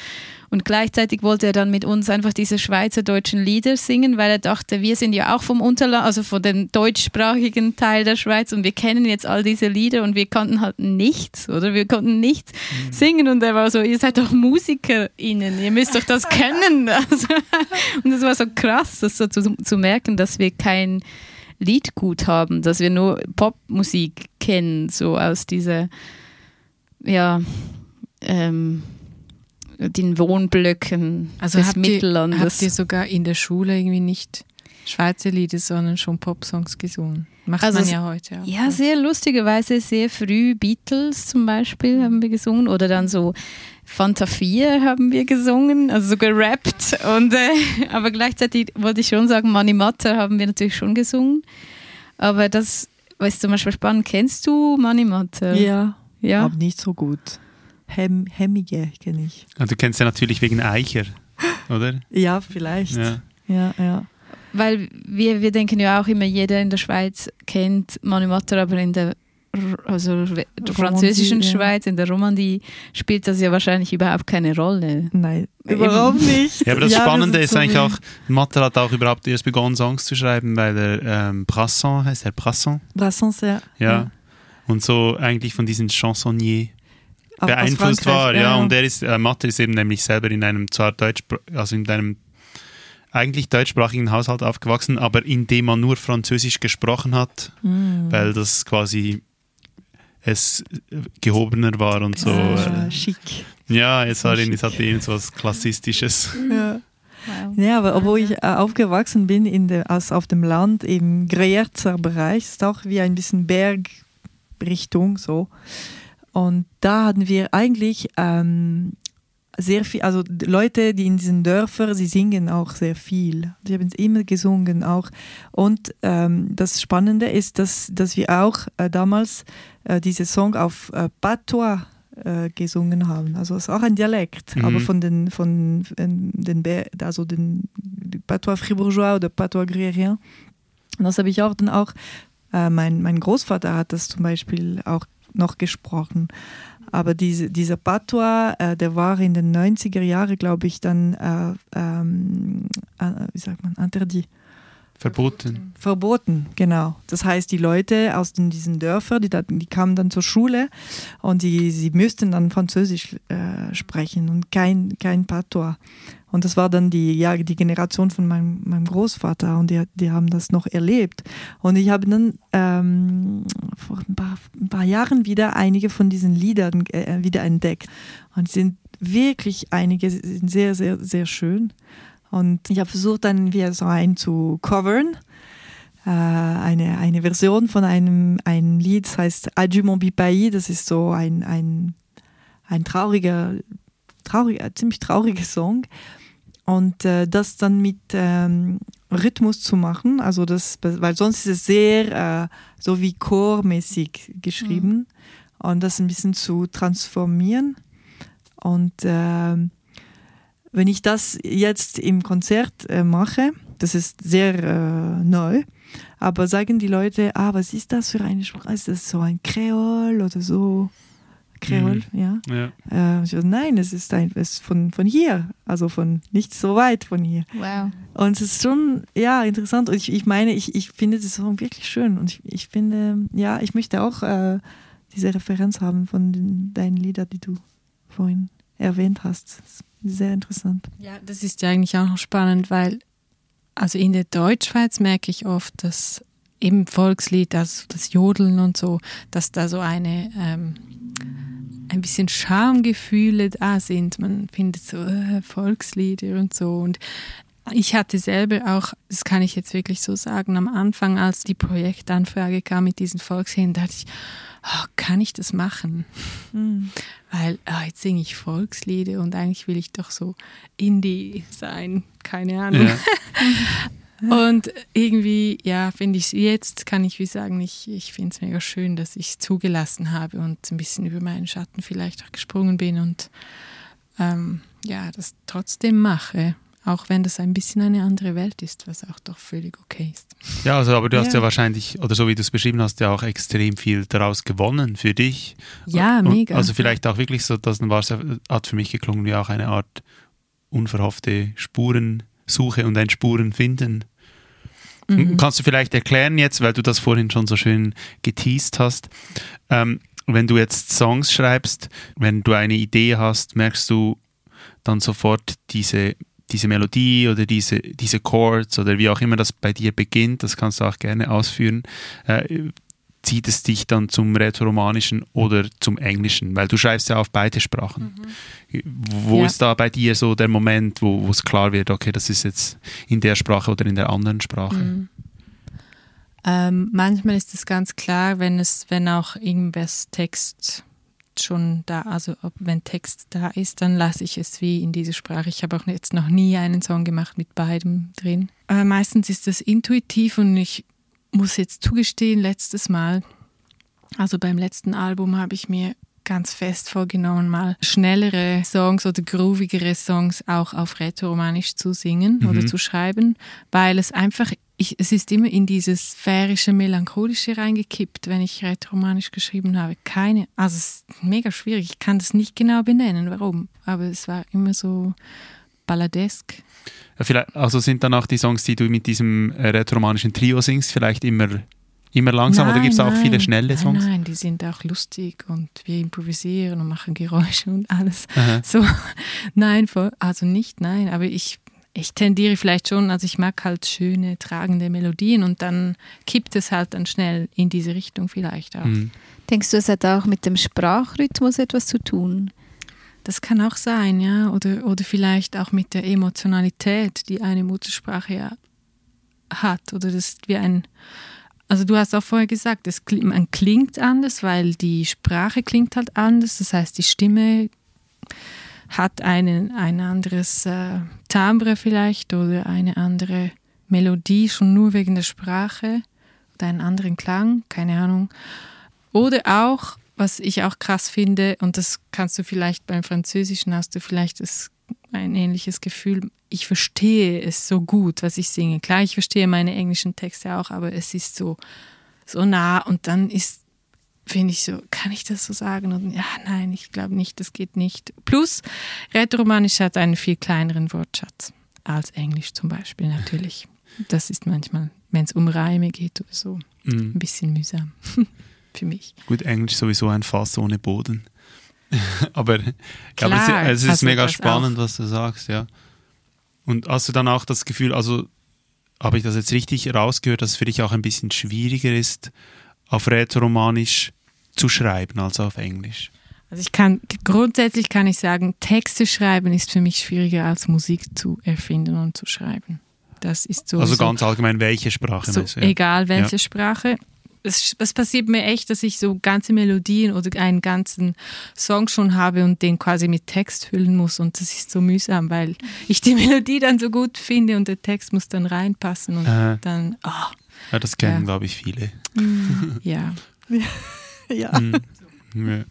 Und gleichzeitig wollte er dann mit uns einfach diese schweizerdeutschen Lieder singen, weil er dachte, wir sind ja auch vom Unterland, also von dem deutschsprachigen Teil der Schweiz und wir kennen jetzt all diese Lieder und wir kannten halt nichts, oder? Wir konnten nichts singen und er war so, ihr seid doch MusikerInnen, ihr müsst doch das kennen. Also, und es war so krass, das so zu, zu merken, dass wir kein Liedgut haben, dass wir nur Popmusik kennen, so aus dieser, ja, ähm, den Wohnblöcken Also des habt ihr, Mittellandes. habt ihr sogar in der Schule irgendwie nicht Schweizer Lieder, sondern schon Popsongs gesungen? Macht Also man ja heute auch. Ja, sehr lustigerweise sehr früh Beatles zum Beispiel haben wir gesungen oder dann so Fanta 4 haben wir gesungen, also so gerappt. Und, äh, aber gleichzeitig wollte ich schon sagen, Money Matter haben wir natürlich schon gesungen. Aber das, was zum Beispiel spannend, kennst du Money Matter? Ja, Ja. aber nicht so gut. Hem, Hemmige kenne ich. Und du kennst ja natürlich wegen Eicher, oder? Ja, vielleicht. Ja. ja. ja. Weil wir, wir denken ja auch immer, jeder in der Schweiz kennt Manu Matter, aber in der also der französischen ja. Schweiz, in der Romandie, spielt das ja wahrscheinlich überhaupt keine Rolle. Nein, überhaupt nicht. Ja, aber das Ja, Spannende sind ist so eigentlich auch, Matter hat auch überhaupt erst begonnen, Songs zu schreiben, weil er ähm, Brasson heißt, er Brasson, Brassens, ja. ja. Und so eigentlich von diesen Chansonniers beeinflusst war, Frankreich, ja. Und er ist, äh, Matter ist eben nämlich selber in einem zwar Deutsch, also in einem eigentlich deutschsprachigen Haushalt aufgewachsen, aber in dem man nur Französisch gesprochen hat, Mhm. weil das quasi es gehobener war und so. Ah, äh, chic. Ja, es, war, es hatte eben so was Klassistisches. Ja. Wow. Ja, aber obwohl ich äh, aufgewachsen bin in der, als auf dem Land im Greyerzer Bereich, ist auch wie ein bisschen Bergrichtung so. Und da hatten wir eigentlich ähm, sehr viel, also Leute, die in diesen Dörfern, sie singen auch sehr viel. Sie haben immer gesungen auch. Und ähm, das Spannende ist, dass, dass wir auch äh, damals äh, diese Song auf äh, Patois äh, gesungen haben. Also es ist auch ein Dialekt, Mhm. aber von den von den also den Patois fribourgeois oder Patois gruyérien. Und das habe ich auch dann auch. Äh, mein, mein Großvater hat das zum Beispiel auch noch gesprochen. Aber diese, dieser Patois, äh, der war in den 90er Jahren, glaube ich, dann, äh, ähm, äh, wie sagt man, interdit. Verboten. Verboten, genau. Das heißt, die Leute aus den, diesen Dörfern, die, die kamen dann zur Schule und die, sie müssten dann Französisch äh, sprechen und kein, kein Patois. Und das war dann die, ja, die Generation von meinem, meinem Großvater und die, die haben das noch erlebt. Und ich habe dann ähm, vor ein paar, ein paar Jahren wieder einige von diesen Liedern äh, wieder entdeckt. Und sind wirklich einige sind sehr, sehr, sehr schön. Und ich habe versucht, dann wieder so einen zu covern. Äh, eine, eine Version von einem, einem Lied, das heißt Adieu mon Bipaï. Das ist so ein, ein, ein trauriger, trauriger, ziemlich trauriger Song. Und äh, das dann mit ähm, Rhythmus zu machen, also das, weil sonst ist es sehr äh, so wie chormäßig geschrieben und das ein bisschen zu transformieren. Und ähm, wenn ich das jetzt im Konzert äh, mache, das ist sehr äh, neu, aber sagen die Leute, ah, was ist das für eine Sprache? Ist das so ein Kreol oder so? Kreol, ja. Ja. Äh, ich so, nein, es ist, ein, es ist von, von hier, also von nicht so weit von hier. Wow. Und es ist schon, ja, interessant. Und ich, ich meine, ich, ich finde das Song wirklich schön. Und ich, ich finde, ja, ich möchte auch äh, diese Referenz haben von den, deinen Liedern, die du vorhin erwähnt hast. Das ist sehr interessant. Ja, das ist ja eigentlich auch noch spannend, weil also in der Deutschschweiz merke ich oft, dass eben Volkslied, also das Jodeln und so, dass da so eine ähm, ein bisschen Schamgefühle da sind. Man findet so äh, Volkslieder und so. Und ich hatte selber auch, das kann ich jetzt wirklich so sagen, am Anfang, als die Projektanfrage kam mit diesen Volksliedern, dachte ich, oh, kann ich das machen? Weil ah, jetzt singe ich Volkslieder und eigentlich will ich doch so Indie sein, keine Ahnung. Ja. Und irgendwie, ja, finde ich jetzt, kann ich wie sagen, ich, ich finde es mega schön, dass ich es zugelassen habe und ein bisschen über meinen Schatten vielleicht auch gesprungen bin und ähm, ja, das trotzdem mache. Auch wenn das ein bisschen eine andere Welt ist, was auch doch völlig okay ist. Ja, also, aber du hast Ja. ja wahrscheinlich, oder so wie du es beschrieben hast, ja auch extrem viel daraus gewonnen für dich. Ja, Und mega. Also vielleicht auch wirklich so, das es, hat für mich geklungen wie auch eine Art unverhoffte Spurensuche und ein Spurenfinden. Mhm. Kannst du vielleicht erklären jetzt, weil du das vorhin schon so schön geteased hast, ähm, wenn du jetzt Songs schreibst, wenn du eine Idee hast, merkst du dann sofort diese, diese Melodie oder diese, diese Chords oder wie auch immer das bei dir beginnt, das kannst du auch gerne ausführen, äh, zieht es dich dann zum Rätoromanischen oder zum Englischen? Weil du schreibst ja auf beide Sprachen. Wo Ja. ist da bei dir so der Moment, wo wo es klar wird, okay, das ist jetzt in der Sprache oder in der anderen Sprache? Mhm. Ähm, manchmal ist es ganz klar, wenn es, wenn auch irgendwas Text schon da, also ob, wenn Text da ist, dann lasse ich es wie in diese Sprache. Ich habe auch jetzt noch nie einen Song gemacht mit beidem drin. Äh, meistens ist das intuitiv und ich muss jetzt zugestehen, letztes Mal, also beim letzten Album habe ich mir ganz fest vorgenommen, mal schnellere Songs oder groovigere Songs auch auf Rätoromanisch zu singen Mhm. oder zu schreiben, weil es einfach, ich, es ist immer in dieses sphärische, melancholische reingekippt, wenn ich Rätoromanisch geschrieben habe. Keine, also es ist mega schwierig, ich kann das nicht genau benennen, warum, aber es war immer so balladesk. Ja, vielleicht, also sind dann auch die Songs, die du mit diesem äh, rätoromanischen Trio singst, vielleicht immer, immer langsam oder gibt es auch viele nein, schnelle Songs? Nein, nein, die sind auch lustig und wir improvisieren und machen Geräusche und alles. Aha. So, nein, also nicht, nein, aber ich, ich tendiere vielleicht schon, also ich mag halt schöne, tragende Melodien und dann kippt es halt dann schnell in diese Richtung vielleicht auch. Mhm. Denkst du, es hat auch mit dem Sprachrhythmus etwas zu tun? Das kann auch sein, ja, oder, oder vielleicht auch mit der Emotionalität, die eine Muttersprache ja hat, oder das ist wie ein, also du hast auch vorher gesagt, es, man klingt anders, weil die Sprache klingt halt anders, das heißt, die Stimme hat einen, ein anderes äh, Timbre vielleicht oder eine andere Melodie, schon nur wegen der Sprache oder einen anderen Klang, keine Ahnung. Oder auch, was ich auch krass finde, und das kannst du vielleicht beim Französischen hast du vielleicht das, ein ähnliches Gefühl, ich verstehe es so gut, was ich singe. Klar, ich verstehe meine englischen Texte auch, aber es ist so, so nah und dann ist, finde ich so, kann ich das so sagen? Und ja, nein, ich glaube nicht, das geht nicht. Plus, Rätoromanisch hat einen viel kleineren Wortschatz als Englisch zum Beispiel natürlich. Das ist manchmal, wenn es um Reime geht oder so, Mhm. ein bisschen mühsam für mich. Gut, Englisch sowieso ein Fass ohne Boden. aber ja, aber Klar, es, es ist also mega spannend, was du sagst, ja. Und hast du dann auch das Gefühl, also habe ich das jetzt richtig rausgehört, dass es für dich auch ein bisschen schwieriger ist, auf Rätoromanisch zu schreiben als auf Englisch? Also ich kann grundsätzlich kann ich sagen, Texte schreiben ist für mich schwieriger als Musik zu erfinden und zu schreiben. Das ist so. also ganz allgemein, welche Sprache? so ja. egal welche Sprache. Es, es passiert mir echt, dass ich so ganze Melodien oder einen ganzen Song schon habe und den quasi mit Text füllen muss und das ist so mühsam, weil ich die Melodie dann so gut finde und der Text muss dann reinpassen und Äh, dann, oh, ja, das kennen, Ja. glaube ich, viele. ja. Ja, Mhm. ja.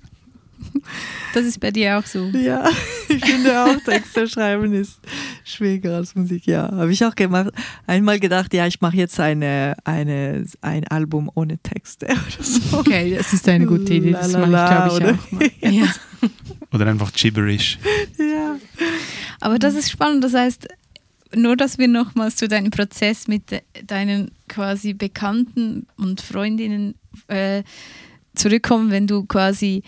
Das ist bei dir auch so. ja, ich finde auch Texte schreiben ist schwieriger als Musik. Ja, habe ich auch gemacht. Einmal gedacht, ja, ich mache jetzt eine, eine, ein Album ohne Texte oder so. Okay, das ist eine gute Idee, das mache ich glaube ich oder? auch mal. Ja. Oder einfach Gibberish. Ja. Aber das ist spannend. Das heißt, nur, dass wir nochmals zu deinem Prozess mit de deinen quasi Bekannten und Freundinnen äh, zurückkommen, wenn du quasi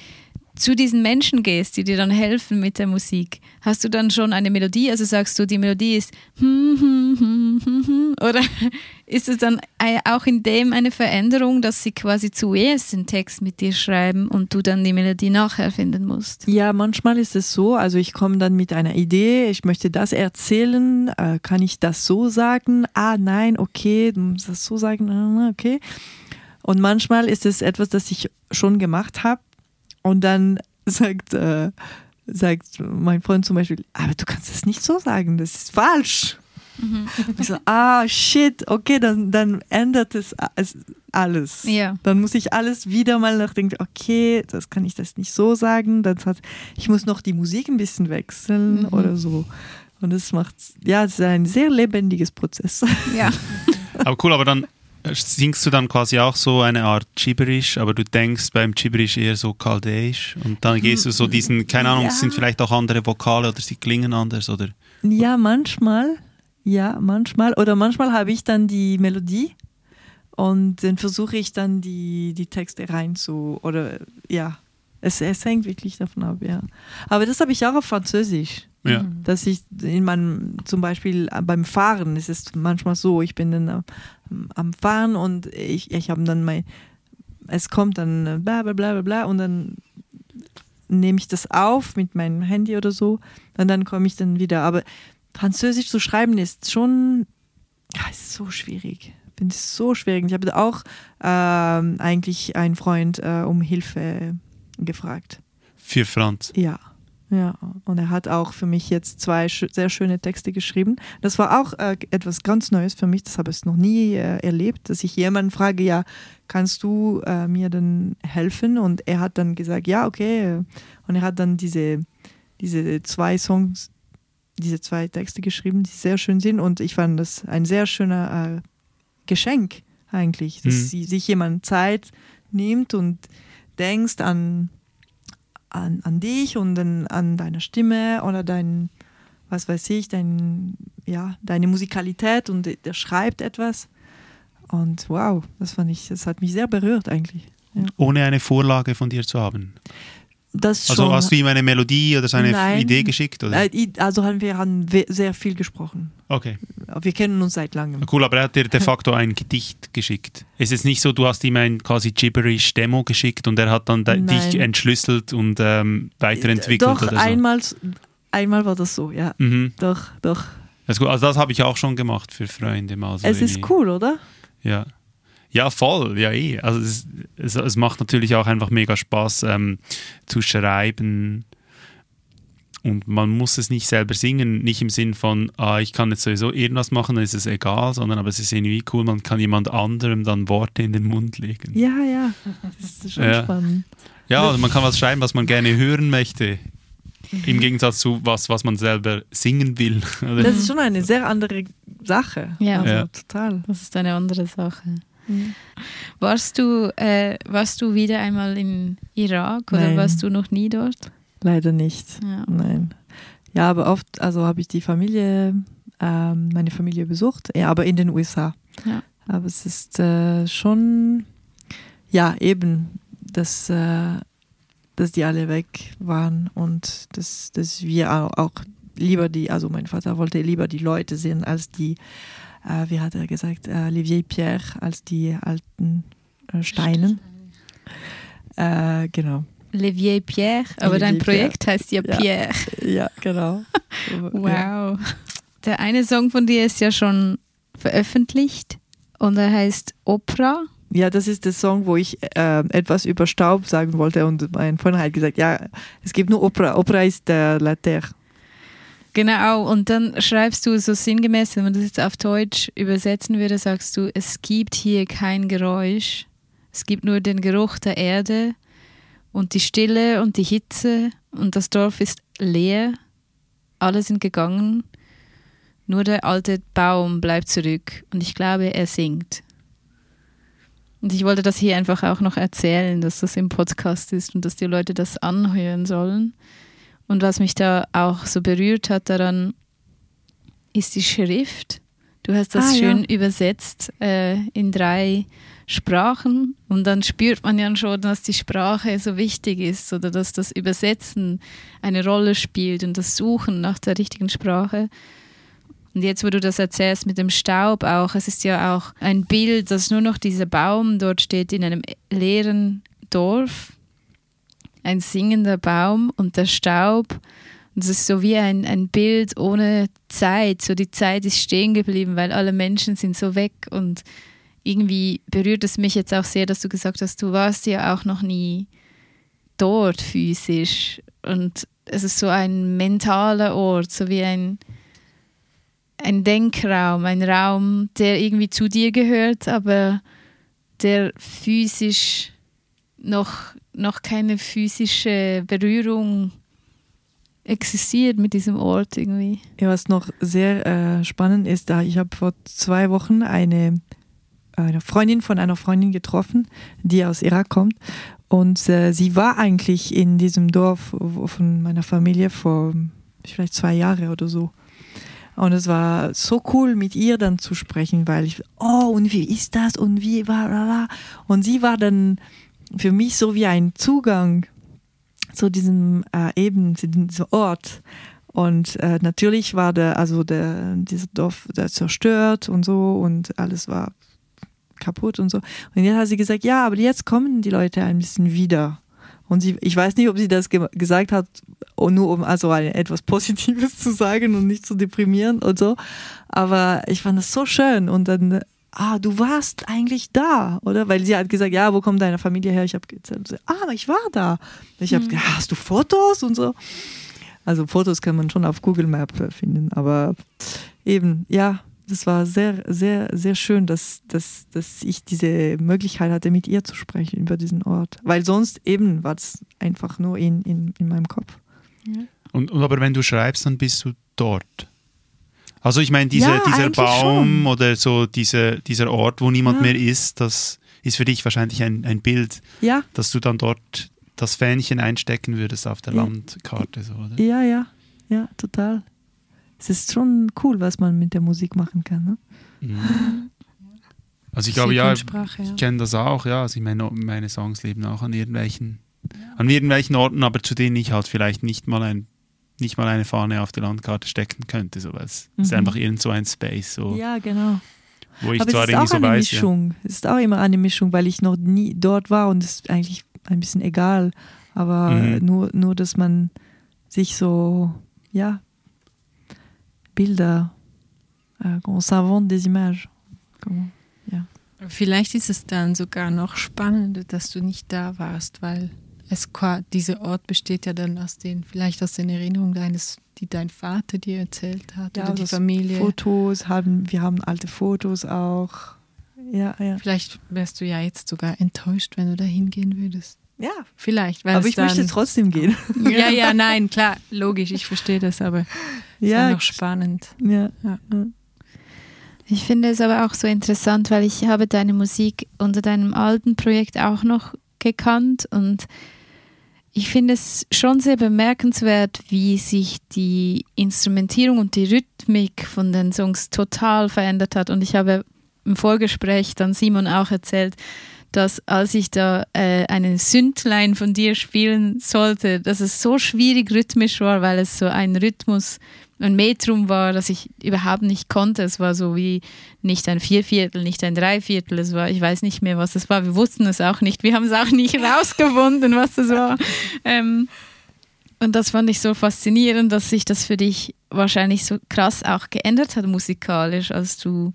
zu diesen Menschen gehst, die dir dann helfen mit der Musik, hast du dann schon eine Melodie? Also sagst du, die Melodie ist hm, hm, hm, oder ist es dann auch in dem eine Veränderung, dass sie quasi zuerst den Text mit dir schreiben und du dann die Melodie nachher finden musst? Ja, manchmal ist es so, also ich komme dann mit einer Idee, ich möchte das erzählen, äh, kann ich das so sagen? Ah, nein, okay, du musst das so sagen, ah, okay. Und manchmal ist es etwas, das ich schon gemacht habe und dann sagt, äh, sagt mein Freund zum Beispiel, aber du kannst das nicht so sagen, das ist falsch. Ich so, ah, shit, okay, dann, dann ändert es alles. Ja. Dann muss ich alles wieder mal nachdenken, okay, das kann ich das nicht so sagen. Das hat, ich muss noch die Musik ein bisschen wechseln Mhm. oder so. Und das macht, ja, es ist ein sehr lebendiges Prozess. Ja. Aber cool, aber dann singst du dann quasi auch so eine Art Gibberish, aber du denkst beim Gibberish eher so chaldäisch und dann gehst du so diesen, keine Ahnung, es sind Ja. vielleicht auch andere Vokale oder sie klingen anders oder Ja, manchmal. Ja, manchmal. Oder manchmal habe ich dann die Melodie und dann versuche ich dann die, die Texte rein zu, oder ja, es, es hängt wirklich davon ab, ja. Aber das habe ich auch auf Französisch. Ja. Dass ich in meinem, zum Beispiel beim Fahren, ist es manchmal so, ich bin dann am, am Fahren und ich, ich habe dann mein, es kommt dann äh, bla bla bla bla bla und dann nehme ich das auf mit meinem Handy oder so und dann komme ich dann wieder. Aber Französisch zu schreiben ist schon, ja, ist so schwierig. Finde ich so schwierig. Ich habe auch ähm, eigentlich einen Freund äh, um Hilfe gefragt. Für Franz. Ja, Ja, und er hat auch für mich jetzt zwei sch sehr schöne Texte geschrieben. Das war auch äh, etwas ganz Neues für mich, das habe ich noch nie äh, erlebt, dass ich jemanden frage, ja, kannst du äh, mir denn helfen? Und er hat dann gesagt, ja, okay. Und er hat dann diese, diese zwei Songs, diese zwei Texte geschrieben, die sehr schön sind. Und ich fand das ein sehr schöner äh, Geschenk eigentlich, dass Mhm. sie, sich jemand Zeit nimmt und denkst an an, an dich und an, an deine Stimme oder dein, was weiß ich, dein, ja, deine Musikalität und der- schreibt etwas. Und wow, das fand ich, das hat mich sehr berührt eigentlich. Ohne eine Vorlage von dir zu haben. Das Also schon, hast du ihm eine Melodie oder seine Nein. Idee geschickt? Oder? äh, also haben wir haben sehr viel gesprochen. Okay, Wir kennen uns seit langem. cool, aber er hat dir de facto ein Gedicht geschickt. Es ist nicht so, du hast ihm ein quasi gibberish Demo geschickt und er hat dann de- dich Nein. entschlüsselt und ähm, weiterentwickelt Doch, oder so. einmal, einmal war das so, ja. Mhm. Doch, doch. Gut. Also das habe ich auch schon gemacht für Freunde mal. so es ist cool, oder? Ja. Ja, voll, ja eh. Also es, es, es macht natürlich auch einfach mega Spaß ähm, zu schreiben und man muss es nicht selber singen, nicht im Sinn von, ah, ich kann jetzt sowieso irgendwas machen, dann ist es egal, sondern aber es ist irgendwie cool, man kann jemand anderem dann Worte in den Mund legen. Ja, ja. Das ist schon Ja. spannend. Ja, also man kann was schreiben, was man gerne hören möchte. Im Gegensatz zu was, was man selber singen will. Das ist schon eine sehr andere Sache. Ja. also, Ja. total. Das ist eine andere Sache. Mhm. Warst du, äh, warst du wieder einmal in Irak oder Nein. warst du noch nie dort? Leider nicht. Ja. Nein. Ja, aber oft, also habe ich die Familie, ähm, meine Familie besucht, ja, aber in den USA. Ja. Aber es ist äh, schon, ja, eben, dass, äh, dass die alle weg waren und dass, dass wir auch, auch lieber die, also mein Vater wollte lieber die Leute sehen als die, äh, wie hat er gesagt, äh, les vieilles pierres, als die alten äh, Steinen. Äh, genau. Le Vieil Pierre, aber Le dein Projekt heißt ja Ja. Pierre. Ja, genau. Ja. Wow. Der eine Song von dir ist ja schon veröffentlicht und er heißt Opera. Ja, das ist der Song, wo ich äh, etwas über Staub sagen wollte und mein Freund hat gesagt, ja, es gibt nur Opera. Opera ist der La Terre. Genau, und dann schreibst du so sinngemäß, wenn man das jetzt auf Deutsch übersetzen würde, sagst du, es gibt hier kein Geräusch, es gibt nur den Geruch der Erde und die Stille und die Hitze und das Dorf ist leer, alle sind gegangen, nur der alte Baum bleibt zurück und ich glaube, er singt. Und ich wollte das hier einfach auch noch erzählen, dass das im Podcast ist und dass die Leute das anhören sollen. Und was mich da auch so berührt hat daran, ist die Schrift. Du hast das Ah, ja. schön übersetzt äh, in drei Sprachen und dann spürt man ja schon, dass die Sprache so wichtig ist oder dass das Übersetzen eine Rolle spielt und das Suchen nach der richtigen Sprache. Und jetzt, wo du das erzählst mit dem Staub auch, es ist ja auch ein Bild, dass nur noch dieser Baum dort steht in einem leeren Dorf ein singender Baum und der Staub. Und es ist so wie ein, ein Bild ohne Zeit. So die Zeit ist stehen geblieben, weil alle Menschen sind so weg. Und irgendwie berührt es mich jetzt auch sehr, dass du gesagt hast, du warst ja auch noch nie dort physisch. Und es ist so ein mentaler Ort, so wie ein, ein Denkraum, ein Raum, der irgendwie zu dir gehört, aber der physisch noch, noch keine physische Berührung existiert mit diesem Ort irgendwie. Ja, was noch sehr äh, spannend ist, da ich habe vor zwei Wochen eine, eine Freundin von einer Freundin getroffen, die aus Irak kommt. Und äh, sie war eigentlich in diesem Dorf von meiner Familie vor vielleicht zwei Jahren oder so. Und es war so cool, mit ihr dann zu sprechen, weil ich, oh, und wie ist das und wie war, und sie war dann für mich so wie ein Zugang zu diesem äh, eben, zu diesem Ort. Und äh, natürlich war der, also der, dieses Dorf der zerstört und so und alles war kaputt und so. Und jetzt hat sie gesagt, ja, aber jetzt kommen die Leute ein bisschen wieder. Und sie, ich weiß nicht, ob sie das ge gesagt hat, oh, nur um also etwas Positives zu sagen und nicht zu deprimieren und so. Aber ich fand das so schön. Und dann, ah, du warst eigentlich da, oder? Weil sie hat gesagt, ja, wo kommt deine Familie her? Ich habe gesagt, ah, ich war da. Ich habe gesagt, hast du Fotos und so? Also Fotos kann man schon auf Google Map äh, finden, aber eben, ja, das war sehr, sehr, sehr schön, dass, dass, dass ich diese Möglichkeit hatte, mit ihr zu sprechen über diesen Ort. Weil sonst eben war es einfach nur in, in, in meinem Kopf. Ja. Und, und aber wenn du schreibst, dann bist du dort. Also ich meine, diese, Ja, dieser Baum schon. oder so diese, dieser Ort, wo niemand Ja. mehr ist, das ist für dich wahrscheinlich ein, ein Bild, Ja, dass du dann dort das Fähnchen einstecken würdest auf der. Landkarte. So, oder? ja, ja, ja, total. Es ist schon cool, was man mit der Musik machen kann. Ne? Mhm. Also ich glaube, ja, Sprache, ja. ich kenne das auch, ja. Also ich meine, meine Songs leben auch an irgendwelchen, an irgendwelchen Orten, aber zu denen ich halt vielleicht nicht mal ein nicht mal eine Fahne auf der Landkarte stecken könnte, so, weil es ist Mhm. einfach irgend so ein Space, so, Ja, genau. wo ich Aber zwar es ist auch so eine weiß, ja. Mischung. Es ist auch immer eine Mischung, weil ich noch nie dort war und es ist eigentlich ein bisschen egal. Aber Mhm. nur, nur, dass man sich so, ja, Bilder, äh, on s'invente des images. Comment? Vielleicht ist es dann sogar noch spannender, dass du nicht da warst, weil es dieser Ort besteht ja dann aus den, vielleicht aus den Erinnerungen deines, die dein Vater dir erzählt hat oder die Familie. Fotos haben, wir haben alte Fotos auch. Ja, ja. Vielleicht wärst du ja jetzt sogar enttäuscht, wenn du da hingehen würdest. Ja, Vielleicht, weil aber ich möchte trotzdem gehen. Ja, ja, nein, klar, logisch, ich verstehe das, aber ist ja ja, noch spannend. ja. Ja. Ich finde es aber auch so interessant, weil ich habe deine Musik unter deinem alten Projekt auch noch gekannt und ich finde es schon sehr bemerkenswert, wie sich die Instrumentierung und die Rhythmik von den Songs total verändert hat. Und ich habe im Vorgespräch dann Simon auch erzählt, dass als ich da äh, einen Sündlein von dir spielen sollte, dass es so schwierig rhythmisch war, weil es so ein Rhythmus, ein Metrum war, das ich überhaupt nicht konnte. Es war so wie nicht ein Vierviertel, nicht ein Dreiviertel. Es war, ich weiß nicht mehr, was es war. Wir wussten es auch nicht. Wir haben es auch nicht rausgefunden, was das war. Ähm, und das fand ich so faszinierend, dass sich das für dich wahrscheinlich so krass auch geändert hat musikalisch, als du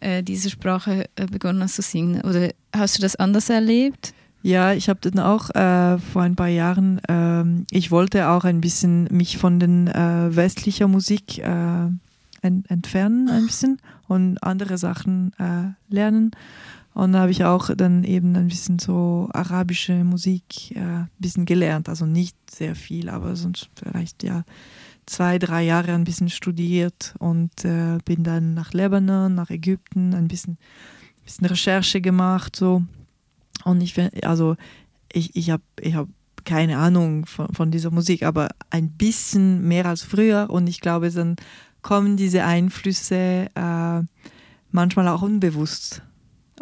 äh, diese Sprache äh, begonnen hast zu singen. Oder hast du das anders erlebt? Ja, ich habe dann auch äh, vor ein paar Jahren, ähm, ich wollte auch ein bisschen mich von den äh, westlicher Musik äh, en entfernen ein bisschen und andere Sachen äh, lernen. Und da habe ich auch dann eben ein bisschen so arabische Musik äh, ein bisschen gelernt. Also nicht sehr viel, aber sonst vielleicht ja zwei, drei Jahre ein bisschen studiert und äh, bin dann nach Lebanon, nach Ägypten, ein bisschen, bisschen Recherche gemacht so. Und ich finde, also ich, ich habe ich hab keine Ahnung von, von dieser Musik, aber ein bisschen mehr als früher. Und ich glaube, dann kommen diese Einflüsse äh, manchmal auch unbewusst.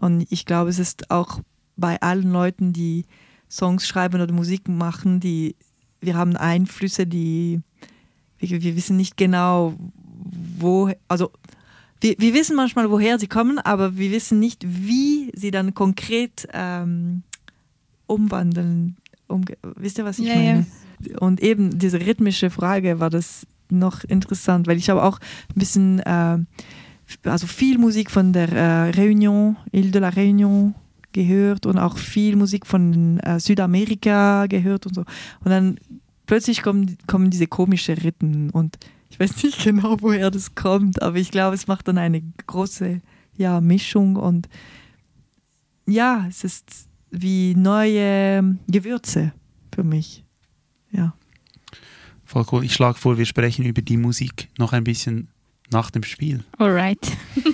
Und ich glaube, es ist auch bei allen Leuten, die Songs schreiben oder Musik machen, die wir haben Einflüsse, die wir, wir wissen nicht genau, wo, also wir, wir wissen manchmal, woher sie kommen, aber wir wissen nicht, wie sie dann konkret ähm, umwandeln. Umge Wisst ihr, was ich Ja, meine? Und eben diese rhythmische Frage war das noch interessant, weil ich habe auch ein bisschen, äh, also viel Musik von der äh, Réunion, Ile de la Réunion gehört und auch viel Musik von äh, Südamerika gehört und so. Und dann plötzlich kommen, kommen diese komischen Rhythmen und ich weiß nicht genau, woher das kommt, aber ich glaube, es macht dann eine große ja, Mischung und ja, es ist wie neue Gewürze für mich. Ja. Voll cool. Ich schlage vor, wir sprechen über die Musik noch ein bisschen nach dem Spiel. Alright.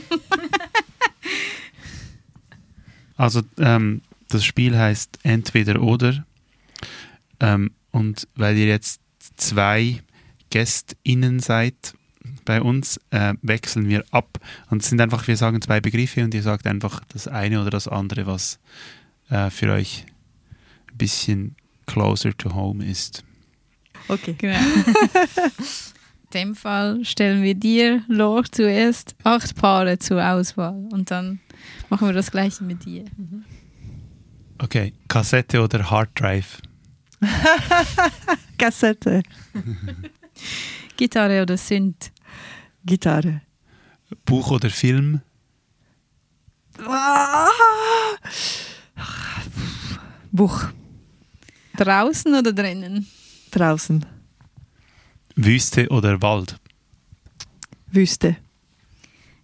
Also ähm, das Spiel heißt Entweder oder. Ähm, und weil ihr jetzt zwei GästInnen seid bei uns, äh, wechseln wir ab. Und es sind einfach, wir sagen zwei Begriffe und ihr sagt einfach das eine oder das andere, was äh, für euch ein bisschen closer to home ist. Okay. Genau. In dem Fall stellen wir dir, Lor, zuerst acht Paare zur Auswahl und dann machen wir das gleiche mit dir. Okay, Kassette oder Hard Drive? Kassette, Gitarre oder Synth? Gitarre. Buch oder Film? Ah! Buch Draußen oder drinnen? draußen. Wüste oder Wald? Wüste,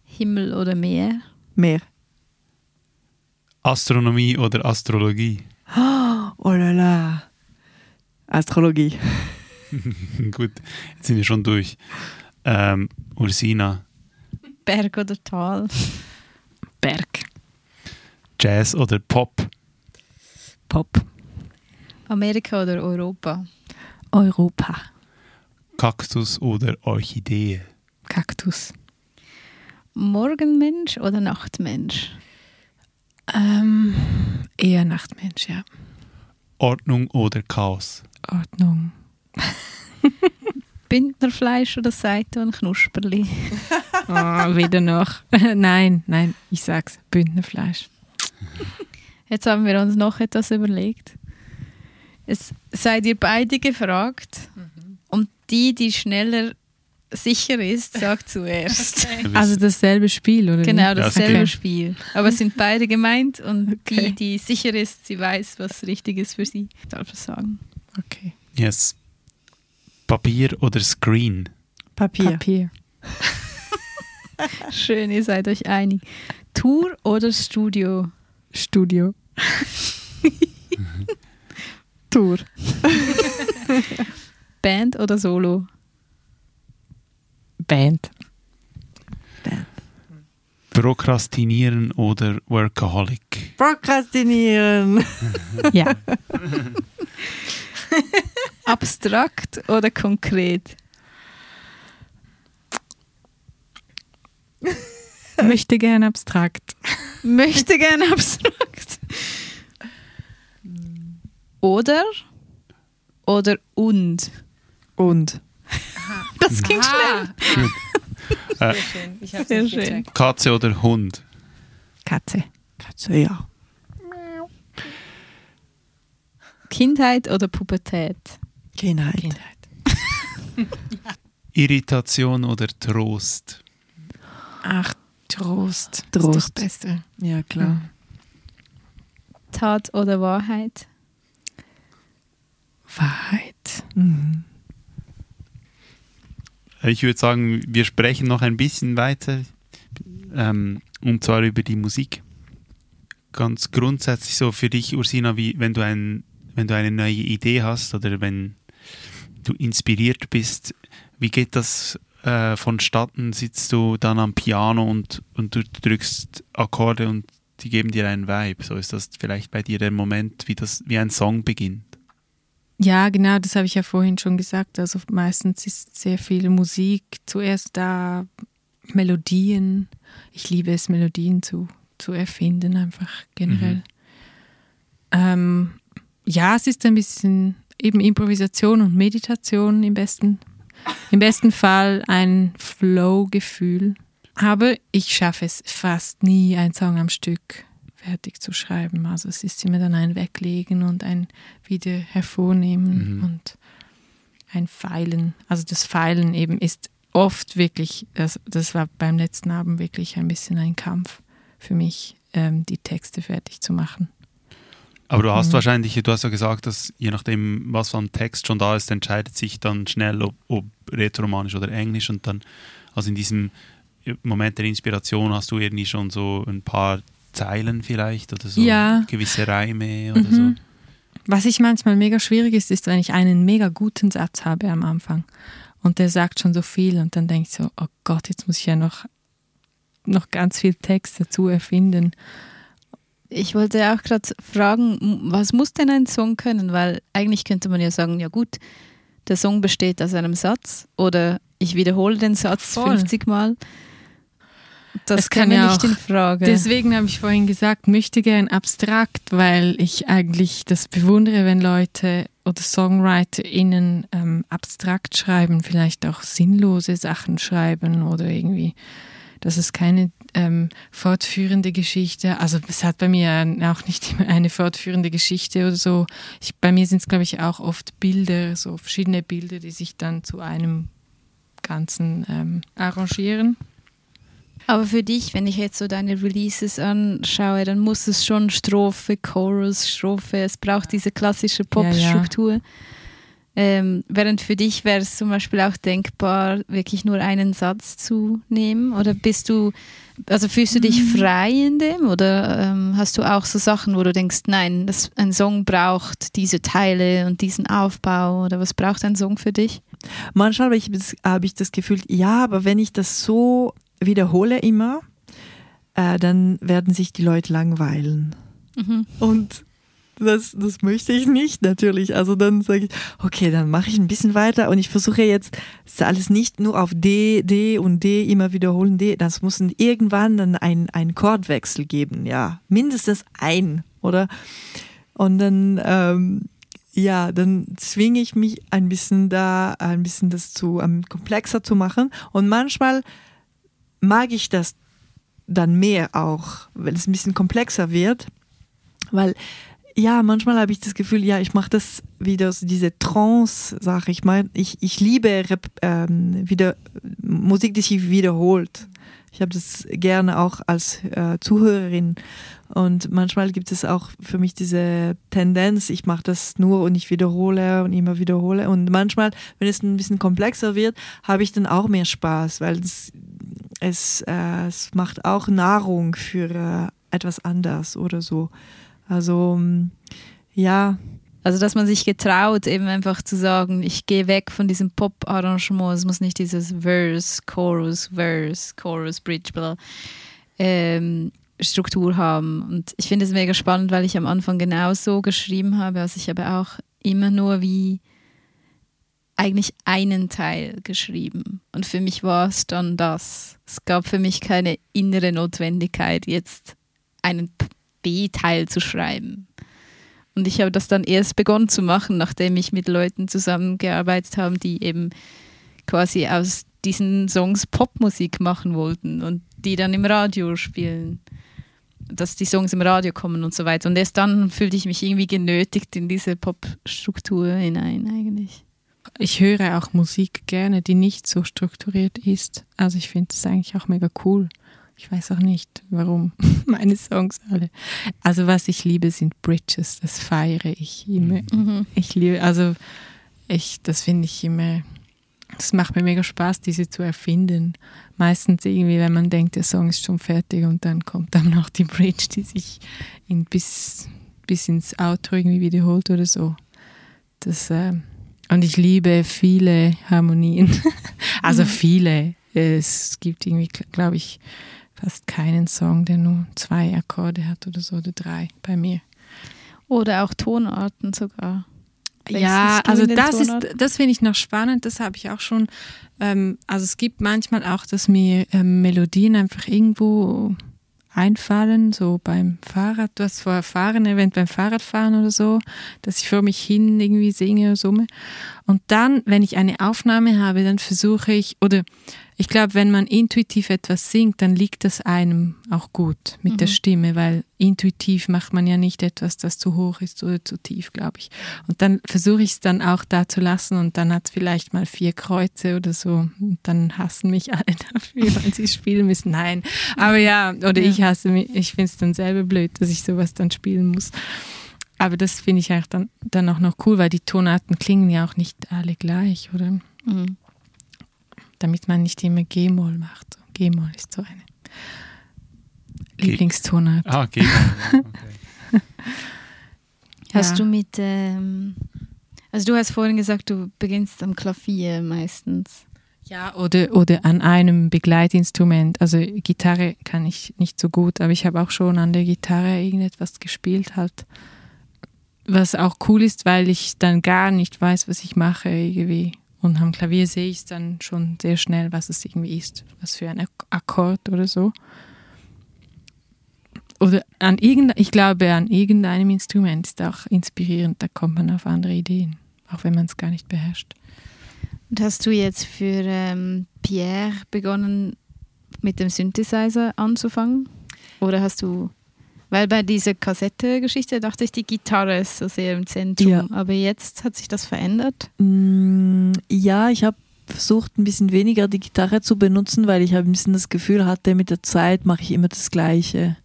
Himmel oder Meer? Meer. Astronomie oder Astrologie? Oh la la. Astrologie. Gut, jetzt sind wir schon durch. Ähm, Ursina, Berg oder Tal? Berg. Jazz oder Pop? Pop. Amerika oder Europa? Europa. Kaktus oder Orchidee? Kaktus. Morgenmensch oder Nachtmensch? Ähm, eher Nachtmensch, ja. Ordnung oder Chaos? Ordnung. Bündnerfleisch oder Seitan Knusperli? Oh, wieder noch. nein, nein, ich sag's. Bündnerfleisch. Jetzt haben wir uns noch etwas überlegt. Es seid ihr beide gefragt und die, die schneller sicher ist, sagt zuerst. Also dasselbe Spiel, oder? Genau, dasselbe Okay. Spiel. Aber es sind beide gemeint und Okay. die, die sicher ist, sie weiß, was richtig ist für sie. Darf ich sagen. Okay. Yes. Papier oder Screen? Papier. Papier. Schön, ihr seid euch einig. Tour oder Studio? Studio. Tour. Band oder Solo? Band. Prokrastinieren oder Workaholic? Prokrastinieren. Ja. Abstrakt oder konkret? Möchte gern abstrakt. Möchte gerne abstrakt. Oder? Oder und? Und. Das ging schnell. Äh, Ich hab's Sehr schön. gecheckt. Katze oder Hund? Katze. Katze, ja. Kindheit oder Pubertät? Kindheit. Kindheit. Irritation oder Trost? Ach, Trost. Trost. Ist das Beste. Ja, klar. Tat oder Wahrheit? Wahrheit. Mhm. Ich würde sagen, wir sprechen noch ein bisschen weiter, ähm, und zwar über die Musik. Ganz grundsätzlich so für dich, Ursina, wie wenn du, ein, wenn du eine neue Idee hast oder wenn du inspiriert bist, wie geht das äh, vonstatten? Sitzt du dann am Piano und, und du drückst Akkorde und die geben dir einen Vibe? So ist das vielleicht bei dir der Moment, wie, das, wie ein Song beginnt. Ja, genau, das habe ich ja vorhin schon gesagt. Also meistens ist sehr viel Musik zuerst da, Melodien. Ich liebe es, Melodien zu, zu erfinden, einfach generell. Ähm, ja, es ist ein bisschen eben Improvisation und Meditation im besten, im besten Fall ein Flow-Gefühl. Aber ich schaffe es fast nie, einen Song am Stück fertig zu schreiben. Also es ist immer dann ein Weglegen und ein wieder hervornehmen Mhm. und ein Feilen. Also das Feilen eben ist oft wirklich, das, das war beim letzten Abend wirklich ein bisschen ein Kampf für mich, ähm, die Texte fertig zu machen. Aber du hast Mhm. wahrscheinlich, du hast ja gesagt, dass je nachdem, was am Text schon da ist, entscheidet sich dann schnell, ob, ob rätoromanisch oder englisch. Und dann, also in diesem Moment der Inspiration hast du irgendwie schon so ein paar Zeilen vielleicht oder so Ja. gewisse Reime oder Mhm. Was ich manchmal mega schwierig ist, ist, wenn ich einen mega guten Satz habe am Anfang und der sagt schon so viel und dann denke ich so, oh Gott, jetzt muss ich ja noch, noch ganz viel Text dazu erfinden. Ich wollte auch gerade fragen, was muss denn ein Song können? Weil eigentlich könnte man ja sagen, ja gut, der Song besteht aus einem Satz oder ich wiederhole den Satz Voll. 50 Mal. Das Es kann ja nicht auch- in Frage. Deswegen habe ich vorhin gesagt, möchte gern abstrakt, weil ich eigentlich das bewundere, wenn Leute oder SongwriterInnen ähm, abstrakt schreiben, vielleicht auch sinnlose Sachen schreiben oder irgendwie, dass es keine ähm, fortführende Geschichte, also es hat bei mir auch nicht immer eine fortführende Geschichte oder so. Ich, bei mir sind es, glaube ich, auch oft Bilder, so verschiedene Bilder, die sich dann zu einem Ganzen ähm, arrangieren. Aber für dich, wenn ich jetzt so deine Releases anschaue, dann muss es schon Strophe, Chorus, Strophe, es braucht diese klassische Popstruktur. Ähm, während für dich wäre es zum Beispiel auch denkbar, wirklich nur einen Satz zu nehmen? Oder bist du, also fühlst du dich mhm. frei in dem? Oder ähm, hast du auch so Sachen, wo du denkst, nein, das, ein Song braucht diese Teile und diesen Aufbau? Oder was braucht ein Song für dich? Manchmal habe ich, hab ich das Gefühl, ja, aber wenn ich das so wiederhole immer, äh, dann werden sich die Leute langweilen. Mhm. Und das, das möchte ich nicht natürlich. Also dann sage ich, okay, dann mache ich ein bisschen weiter und ich versuche jetzt das alles nicht nur auf D, D und D immer wiederholen. D, das muss irgendwann dann ein, ein Chordwechsel geben, ja, mindestens ein, oder? Und dann, ähm, ja, dann zwinge ich mich ein bisschen da, ein bisschen das zu um, komplexer zu machen. Und manchmal mag ich das dann mehr auch, wenn es ein bisschen komplexer wird, weil ja, manchmal habe ich das Gefühl, ja, ich mache das wieder so diese Trance-Sache. Ich meine, ich, ich liebe ähm, wieder, Musik, die sich wiederholt. Ich habe das gerne auch als äh, Zuhörerin. Und manchmal gibt es auch für mich diese Tendenz, ich mache das nur und ich wiederhole und immer wiederhole. Und manchmal, wenn es ein bisschen komplexer wird, habe ich dann auch mehr Spaß, weil es, es, äh, es macht auch Nahrung für äh, etwas anders oder so. Also mm, ja. Also dass man sich getraut, eben einfach zu sagen, ich gehe weg von diesem Pop-Arrangement, es muss nicht dieses Verse, Chorus, Verse, Chorus, Bridge, bla, ähm, Struktur haben. Und ich finde es mega spannend, weil ich am Anfang genau so geschrieben habe. Also ich habe auch immer nur wie eigentlich einen Teil geschrieben. Und für mich war es dann das. Es gab für mich keine innere Notwendigkeit, jetzt einen B-Teil zu schreiben. Und ich habe das dann erst begonnen zu machen, nachdem ich mit Leuten zusammengearbeitet habe, die eben quasi aus diesen Songs Popmusik machen wollten und die dann im Radio spielen. Dass die Songs im Radio kommen und so weiter. Und erst dann fühlte ich mich irgendwie genötigt in diese Popstruktur hinein eigentlich. Ich höre auch Musik gerne, die nicht so strukturiert ist. Also ich finde es eigentlich auch mega cool. Ich weiß auch nicht, warum meine Songs alle. Also was ich liebe, sind Bridges. Das feiere ich immer. Mhm. Ich liebe, also ich, das finde ich immer, es macht mir mega Spaß, diese zu erfinden. Meistens irgendwie, wenn man denkt, der Song ist schon fertig und dann kommt dann noch die Bridge, die sich in bis, bis ins Outro irgendwie wiederholt oder so. Das, äh, und ich liebe viele Harmonien. also mhm. viele. Es gibt irgendwie, glaube ich, fast keinen Song, der nur zwei Akkorde hat oder so, oder drei bei mir. Oder auch Tonarten sogar. Ja, also das ist, das finde ich noch spannend, das habe ich auch schon. Ähm, also es gibt manchmal auch, dass mir ähm, Melodien einfach irgendwo einfallen, so beim Fahrrad, du hast vorher Fahren erwähnt, beim Fahrradfahren oder so, dass ich vor mich hin irgendwie singe oder summe. Und dann, wenn ich eine Aufnahme habe, dann versuche ich, oder ich glaube, wenn man intuitiv etwas singt, dann liegt das einem auch gut mit mhm. der Stimme, weil intuitiv macht man ja nicht etwas, das zu hoch ist oder zu tief, glaube ich. Und dann versuche ich es dann auch da zu lassen und dann hat es vielleicht mal vier Kreuze oder so. Und dann hassen mich alle dafür, weil sie spielen müssen. Nein, aber ja, oder ja. ich hasse mich, ich finde es dann selber blöd, dass ich sowas dann spielen muss. Aber das finde ich eigentlich dann, dann auch noch cool, weil die Tonarten klingen ja auch nicht alle gleich, oder? Mhm damit man nicht immer G-Moll macht. G-Moll ist so eine Lieblingstonart. Ah, G-Moll. Okay. Hast ja. du mit, ähm, also du hast vorhin gesagt, du beginnst am Klavier meistens. Ja, oder, oder an einem Begleitinstrument. Also Gitarre kann ich nicht so gut, aber ich habe auch schon an der Gitarre irgendetwas gespielt halt. Was auch cool ist, weil ich dann gar nicht weiß, was ich mache irgendwie. Und am Klavier sehe ich es dann schon sehr schnell, was es irgendwie ist, was für ein Akkord oder so. Oder an irgendein, ich glaube, an irgendeinem Instrument ist auch inspirierend, da kommt man auf andere Ideen, auch wenn man es gar nicht beherrscht. Und hast du jetzt für ähm, Pierre begonnen, mit dem Synthesizer anzufangen? Oder hast du weil bei dieser Kassette-Geschichte dachte ich, die Gitarre ist so sehr im Zentrum. Ja. Aber jetzt hat sich das verändert? Mm, ja, ich habe versucht, ein bisschen weniger die Gitarre zu benutzen, weil ich ein bisschen das Gefühl hatte, mit der Zeit mache ich immer das Gleiche.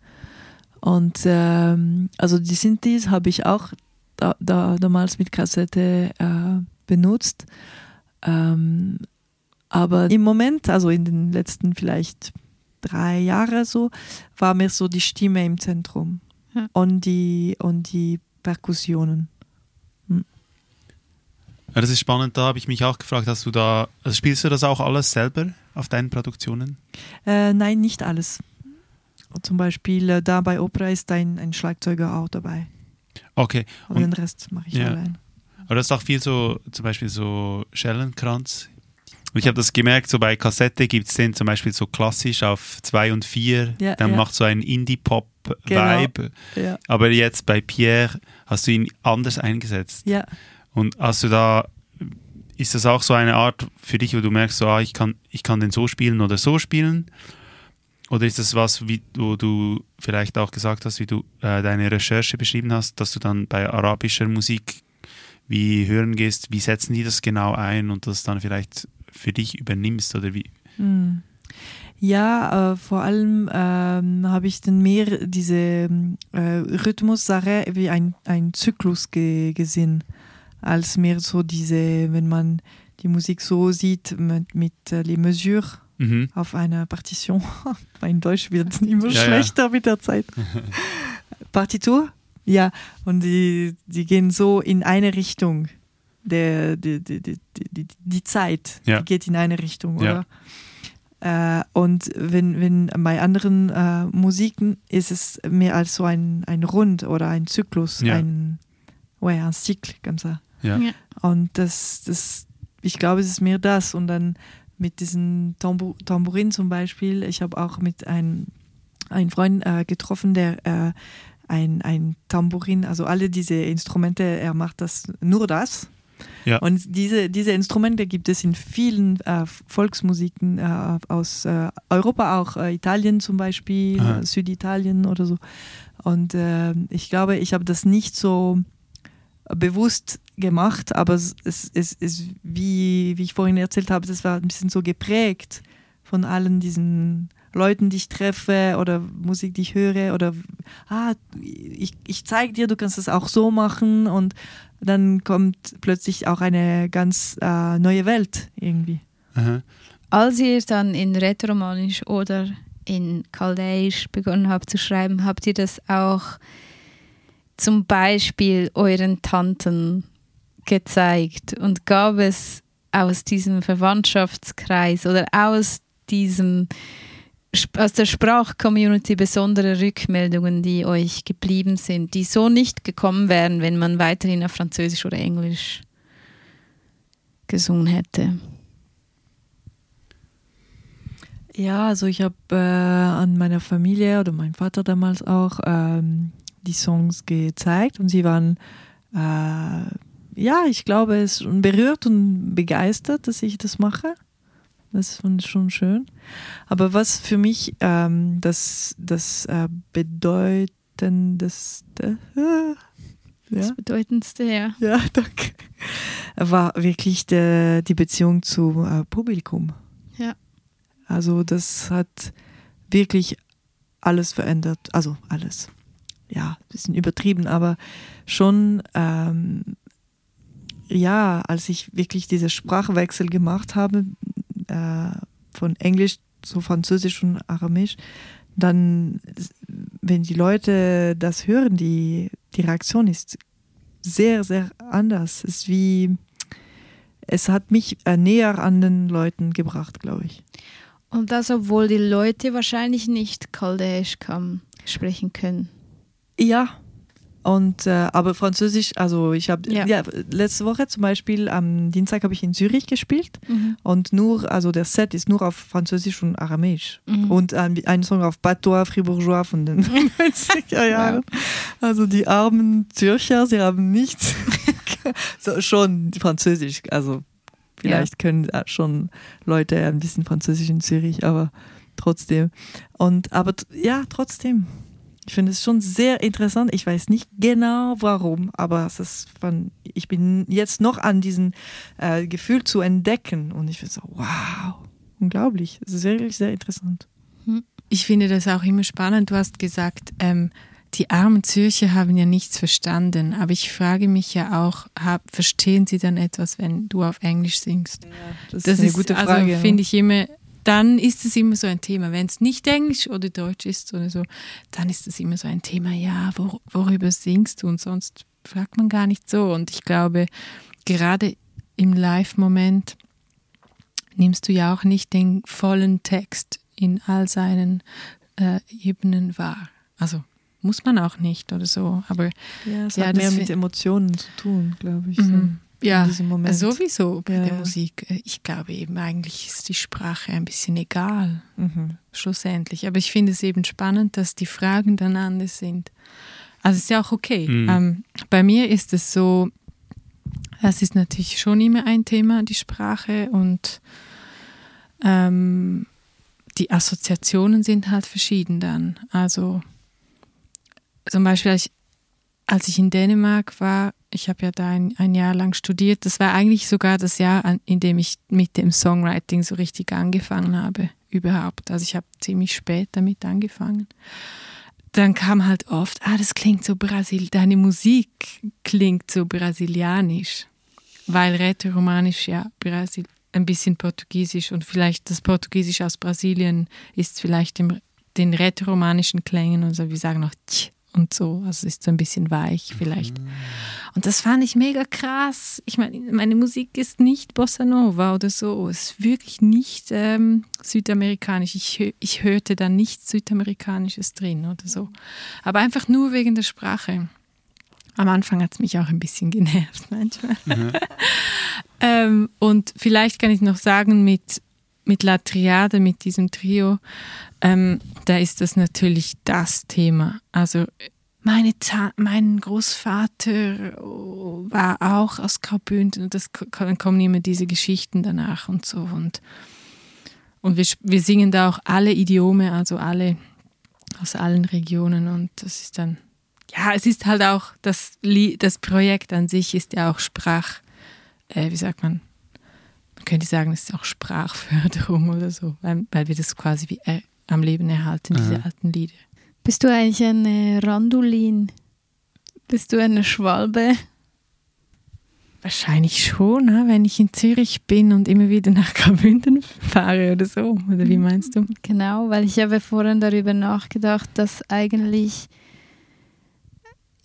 Und ähm, also die Synthes habe ich auch da, da, damals mit Kassette äh, benutzt. Ähm, aber im Moment, also in den letzten vielleicht drei Jahren so, war mir so die Stimme im Zentrum Ja. und, die, und die Perkussionen. Ja, das ist spannend, da habe ich mich auch gefragt, hast du da, also spielst du das auch alles selber auf deinen Produktionen? Äh, nein, nicht alles. Zum Beispiel äh, da bei Opera ist ein, ein Schlagzeuger auch dabei. Okay, Aber Und- den Rest mache ich Ja. allein. aber das ist auch viel so, zum Beispiel so Schellenkranz. Und ich habe das gemerkt, so bei Kassette gibt es den zum Beispiel so klassisch auf 2 und 4, Ja, dann ja. macht so einen Indie-Pop-Vibe. Ja. Aber jetzt bei Pierre hast du ihn anders eingesetzt. Und hast du da, ist das auch so eine Art für dich, wo du merkst, so, ah, ich, kann, ich kann den so spielen oder so spielen? Oder ist das was, wie, wo du vielleicht auch gesagt hast, wie du äh, deine Recherche beschrieben hast, dass du dann bei arabischer Musik wie hören gehst, wie setzen die das genau ein und das dann vielleicht für dich übernimmst oder wie? Hm. Ja, äh, vor allem ähm, habe ich dann mehr diese äh, Rhythmussache wie ein, ein Zyklus ge gesehen, als mehr so diese, wenn man die Musik so sieht mit, mit äh, les mesures Mhm. auf einer Partition. mein Deutsch wird immer Ja, ja. schlechter mit der Zeit. Partitur? Ja, und die, die gehen so in eine Richtung. Der, die, die, die, die, die Zeit Ja. die geht in eine Richtung, Ja. oder? Äh, und wenn, wenn bei anderen äh, Musiken ist es mehr als so ein, ein Rund oder ein Zyklus, Ja. ein, ouais, un cycle, comme ça. Ja. Ja. Und das, das, ich glaube, es ist mehr das. Und dann mit diesen Tambur Tambourin zum Beispiel, ich habe auch mit einem, einem Freund äh, getroffen, der äh, ein, ein Tambourin, also alle diese Instrumente, er macht das nur das. Ja. Und diese, diese Instrumente gibt es in vielen äh, Volksmusiken äh, aus äh, Europa, auch äh, Italien zum Beispiel, äh, Süditalien oder so. Und äh, ich glaube, ich habe das nicht so bewusst gemacht, aber es es- es ist, wie, wie ich vorhin erzählt habe, das war ein bisschen so geprägt von allen diesen Leuten, die ich treffe oder Musik, die ich höre oder ah, ich, ich zeige dir, du kannst das auch so machen und dann kommt plötzlich auch eine ganz äh, neue Welt irgendwie. Aha. Als ihr dann in Rätoromanisch oder in Chaldäisch begonnen habt zu schreiben, habt ihr das auch zum Beispiel euren Tanten gezeigt und gab es aus diesem Verwandtschaftskreis oder aus diesem aus der Sprachcommunity besondere Rückmeldungen, die euch geblieben sind, die so nicht gekommen wären, wenn man weiterhin auf Französisch oder Englisch gesungen hätte. Ja, also ich habe äh, an meiner Familie oder meinem Vater damals auch ähm, die Songs gezeigt und sie waren, äh, ja, ich glaube, es berührt und begeistert, dass ich das mache. Das fand ich schon schön. Aber was für mich ähm, das, das äh, bedeutendeste, äh, ja, Das Bedeutendste, ja. ja, danke, war wirklich der, die Beziehung zum äh, Publikum. Ja. Also das hat wirklich alles verändert. Also alles. Ja, ein bisschen übertrieben, aber schon, ähm, ja, als ich wirklich diesen Sprachwechsel gemacht habe, äh, von Englisch zu Französisch und Aramäisch, dann, wenn die Leute das hören, die, die Reaktion ist sehr, sehr anders. Es ist wie, es hat mich äh, näher an den Leuten gebracht, glaube ich. Und das, obwohl die Leute wahrscheinlich nicht Chaldäisch sprechen können. Ja. Und äh, aber Französisch, also ich habe Ja. ja. letzte Woche zum Beispiel am Dienstag habe ich in Zürich gespielt und nur, also der Set ist nur auf Französisch und Aramäisch Mhm. und ein, ein Song auf Patois Fribourgeois von den 90er Jahren. Also die armen Zürcher, sie haben nichts, so, schon Französisch, also vielleicht können äh, schon Leute ein bisschen Französisch in Zürich, aber trotzdem. Und aber ja, trotzdem. Ich finde es schon sehr interessant. Ich weiß nicht genau warum, aber es ist von, ich bin jetzt noch an diesem äh, Gefühl zu entdecken und ich finde so, wow, unglaublich. Es ist wirklich sehr interessant. Ich finde das auch immer spannend. Du hast gesagt, ähm, die armen Zürcher haben ja nichts verstanden, aber ich frage mich ja auch, hab, verstehen sie dann etwas, wenn du auf Englisch singst? Ja, das, Das ist eine ist gute also, Frage. ja. finde ich immer, dann ist es immer so ein Thema. Wenn es nicht Englisch oder Deutsch ist oder so, dann ist es immer so ein Thema, ja, wor worüber singst du? Und sonst fragt man gar nicht so. Und ich glaube, gerade im Live-Moment nimmst du ja auch nicht den vollen Text in all seinen äh, Ebenen wahr. Also muss man auch nicht oder so. Aber ja, es ja, hat mehr mit Emotionen zu tun, glaube ich. Mhm. Ja, in diesem Moment. sowieso bei Ja, der ja. Musik. Ich glaube eben, eigentlich ist die Sprache ein bisschen egal. Mhm. schlussendlich. Aber ich finde es eben spannend, dass die Fragen dann anders sind. Also ist ja auch okay. Mhm. Ähm, bei mir ist es so, es ist natürlich schon immer ein Thema, die Sprache und ähm, die Assoziationen sind halt verschieden dann. Also zum Beispiel, als ich in Dänemark war, ich habe ja da ein, ein Jahr lang studiert, das war eigentlich sogar das Jahr, an- in dem ich mit dem Songwriting so richtig angefangen habe, überhaupt. Also ich habe ziemlich spät damit angefangen. Dann kam halt oft, ah, das klingt so brasil, deine Musik klingt so brasilianisch, weil Rätoromanisch ja Brasil, ein bisschen Portugiesisch und vielleicht das Portugiesisch aus Brasilien ist vielleicht dem, den rätoromanischen Klängen und so, wir sagen noch tsch und so, also ist so ein bisschen weich vielleicht. Und das fand ich mega krass. Ich meine, meine Musik ist nicht Bossa Nova oder so, es ist wirklich nicht ähm, südamerikanisch. Ich, ich hörte da nichts Südamerikanisches drin oder so. Aber einfach nur wegen der Sprache. Am Anfang hat es mich auch ein bisschen genervt manchmal. ähm, und vielleicht kann ich noch sagen, mit, mit La Triade, mit diesem Trio, ähm, da ist das natürlich das Thema. Also meine Ta mein Großvater oh, war auch aus Graubünden und das dann kommen immer diese Geschichten danach und so. Und, und wir, wir singen da auch alle Idiome, also alle aus allen Regionen und das ist dann, ja, es ist halt auch, das, das Projekt an sich ist ja auch Sprach, äh, wie sagt man, könnte sagen, es ist auch Sprachförderung oder so, weil, weil wir das quasi wie äh, am Leben erhalten, diese Aha. alten Lieder. Bist du eigentlich eine Randulin? Bist du eine Schwalbe? Wahrscheinlich schon, ne? wenn ich in Zürich bin und immer wieder nach Graubünden fahre oder so. Oder wie meinst du? Genau, weil ich habe vorhin darüber nachgedacht, dass eigentlich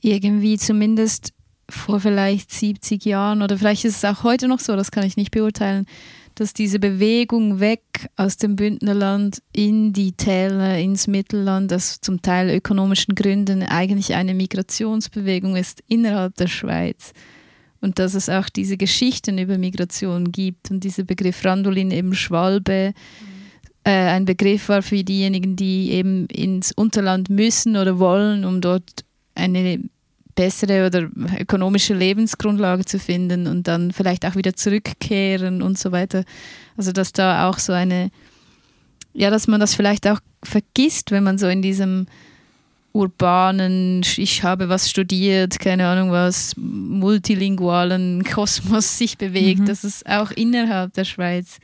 irgendwie zumindest vor vielleicht 70 Jahren oder vielleicht ist es auch heute noch so, das kann ich nicht beurteilen, dass diese Bewegung weg aus dem Bündnerland in die Täler, ins Mittelland, das zum Teil ökonomischen Gründen eigentlich eine Migrationsbewegung ist innerhalb der Schweiz. Und dass es auch diese Geschichten über Migration gibt und dieser Begriff Randolin eben Schwalbe äh, ein Begriff war für diejenigen, die eben ins Unterland müssen oder wollen, um dort eine bessere oder ökonomische Lebensgrundlage zu finden und dann vielleicht auch wieder zurückkehren und so weiter. Also dass da auch so eine, ja, dass man das vielleicht auch vergisst, wenn man so in diesem urbanen, ich habe was studiert, keine Ahnung was, multilingualen Kosmos sich bewegt, Mhm. dass es auch innerhalb der Schweiz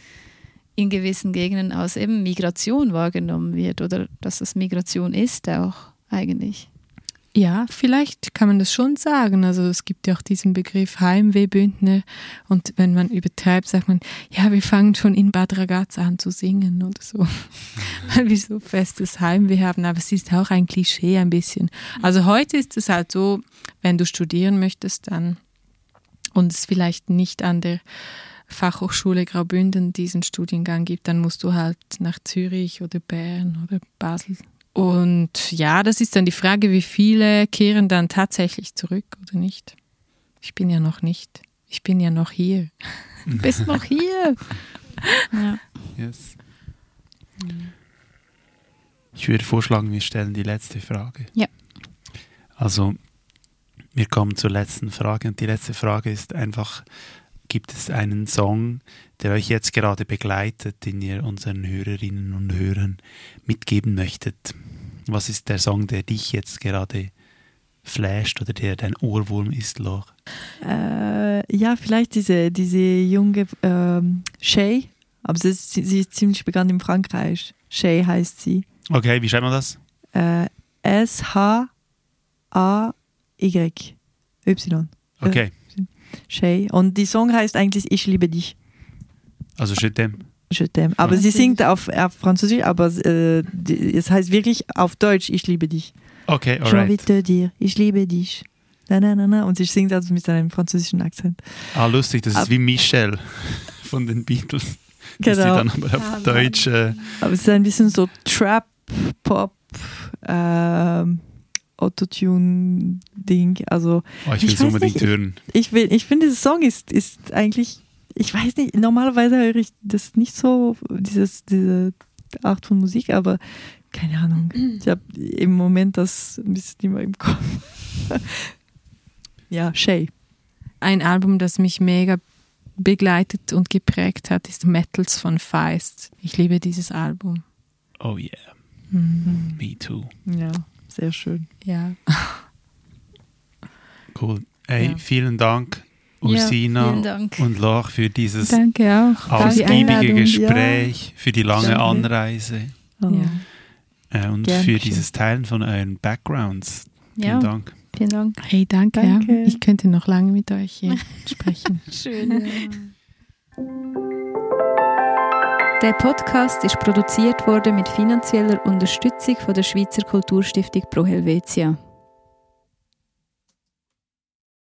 in gewissen Gegenden als eben Migration wahrgenommen wird oder dass es Migration ist auch eigentlich. Ja, vielleicht kann man das schon sagen. Also es gibt ja auch diesen Begriff Heimwehbündner und wenn man übertreibt, sagt man, ja, wir fangen schon in Bad Ragaz an zu singen oder so, weil wir so festes Heimweh haben. Aber es ist auch ein Klischee ein bisschen. Also heute ist es halt so, wenn du studieren möchtest, dann und es vielleicht nicht an der Fachhochschule Graubünden diesen Studiengang gibt, dann musst du halt nach Zürich oder Bern oder Basel und ja, das ist dann die Frage, wie viele kehren dann tatsächlich zurück oder nicht. Ich bin ja noch nicht. Ich bin ja noch hier. Du bist noch hier. ja. Yes. Ich würde vorschlagen, wir stellen die letzte Frage. Ja. Also, wir kommen zur letzten Frage und die letzte Frage ist einfach, gibt es einen Song, der euch jetzt gerade begleitet, den ihr unseren Hörerinnen und Hörern mitgeben möchtet? Was ist der Song, der dich jetzt gerade flasht oder der dein Ohrwurm ist, Lor? Äh, ja, vielleicht diese, diese junge ähm, Shay, aber sie ist, sie ist ziemlich bekannt in Frankreich. Shay heißt sie. Okay, wie schreibt man das? Äh, S-H-A-Y. Y. Y. Okay, Shay. Und die Song heißt eigentlich Ich liebe dich. also je t'aime. Je t'aime. Aber sie singt auf, auf Französisch, aber äh, die, es heißt wirklich auf Deutsch Ich liebe dich. Okay, J'ai envie alright. de te dire, ich liebe dich. Na, na, na, na. Und sie singt also mit einem französischen Akzent. Ah, lustig, das ist Ab- wie Michelle von den Beatles. Dass Genau. die dann aber auf Deutsch. Äh, Aber es ist ein bisschen so Trap, Pop, ähm, Autotune-Ding. Also oh, ich Ich will es weiß unbedingt nicht, ich- hören. ich, will, ich finde, dieser Song ist, ist eigentlich, ich weiß nicht, normalerweise höre ich das nicht so, dieses, diese Art von Musik, aber keine Ahnung. Ich habe im Moment das ein bisschen immer im Kopf. ja, Shay. Ein Album, das mich mega begleitet und geprägt hat, ist Metals von Feist. Ich liebe dieses Album. Oh yeah, Mhm. me too. Ja, sehr schön. Ja. Cool. Ey, Ja. vielen Dank, Ja, Ursina vielen Dank. und Lach für dieses ausgiebige. Gespräch, für die lange Danke. Anreise Oh. Ja. äh, und Gern für dieses Teilen von euren Backgrounds. Vielen Ja, Dank. vielen Dank. Hey, danke. Danke. Ja. Ich könnte noch lange mit euch hier sprechen. Schön. Der Podcast ist produziert worden mit finanzieller Unterstützung von der Schweizer Kulturstiftung Pro Helvetia.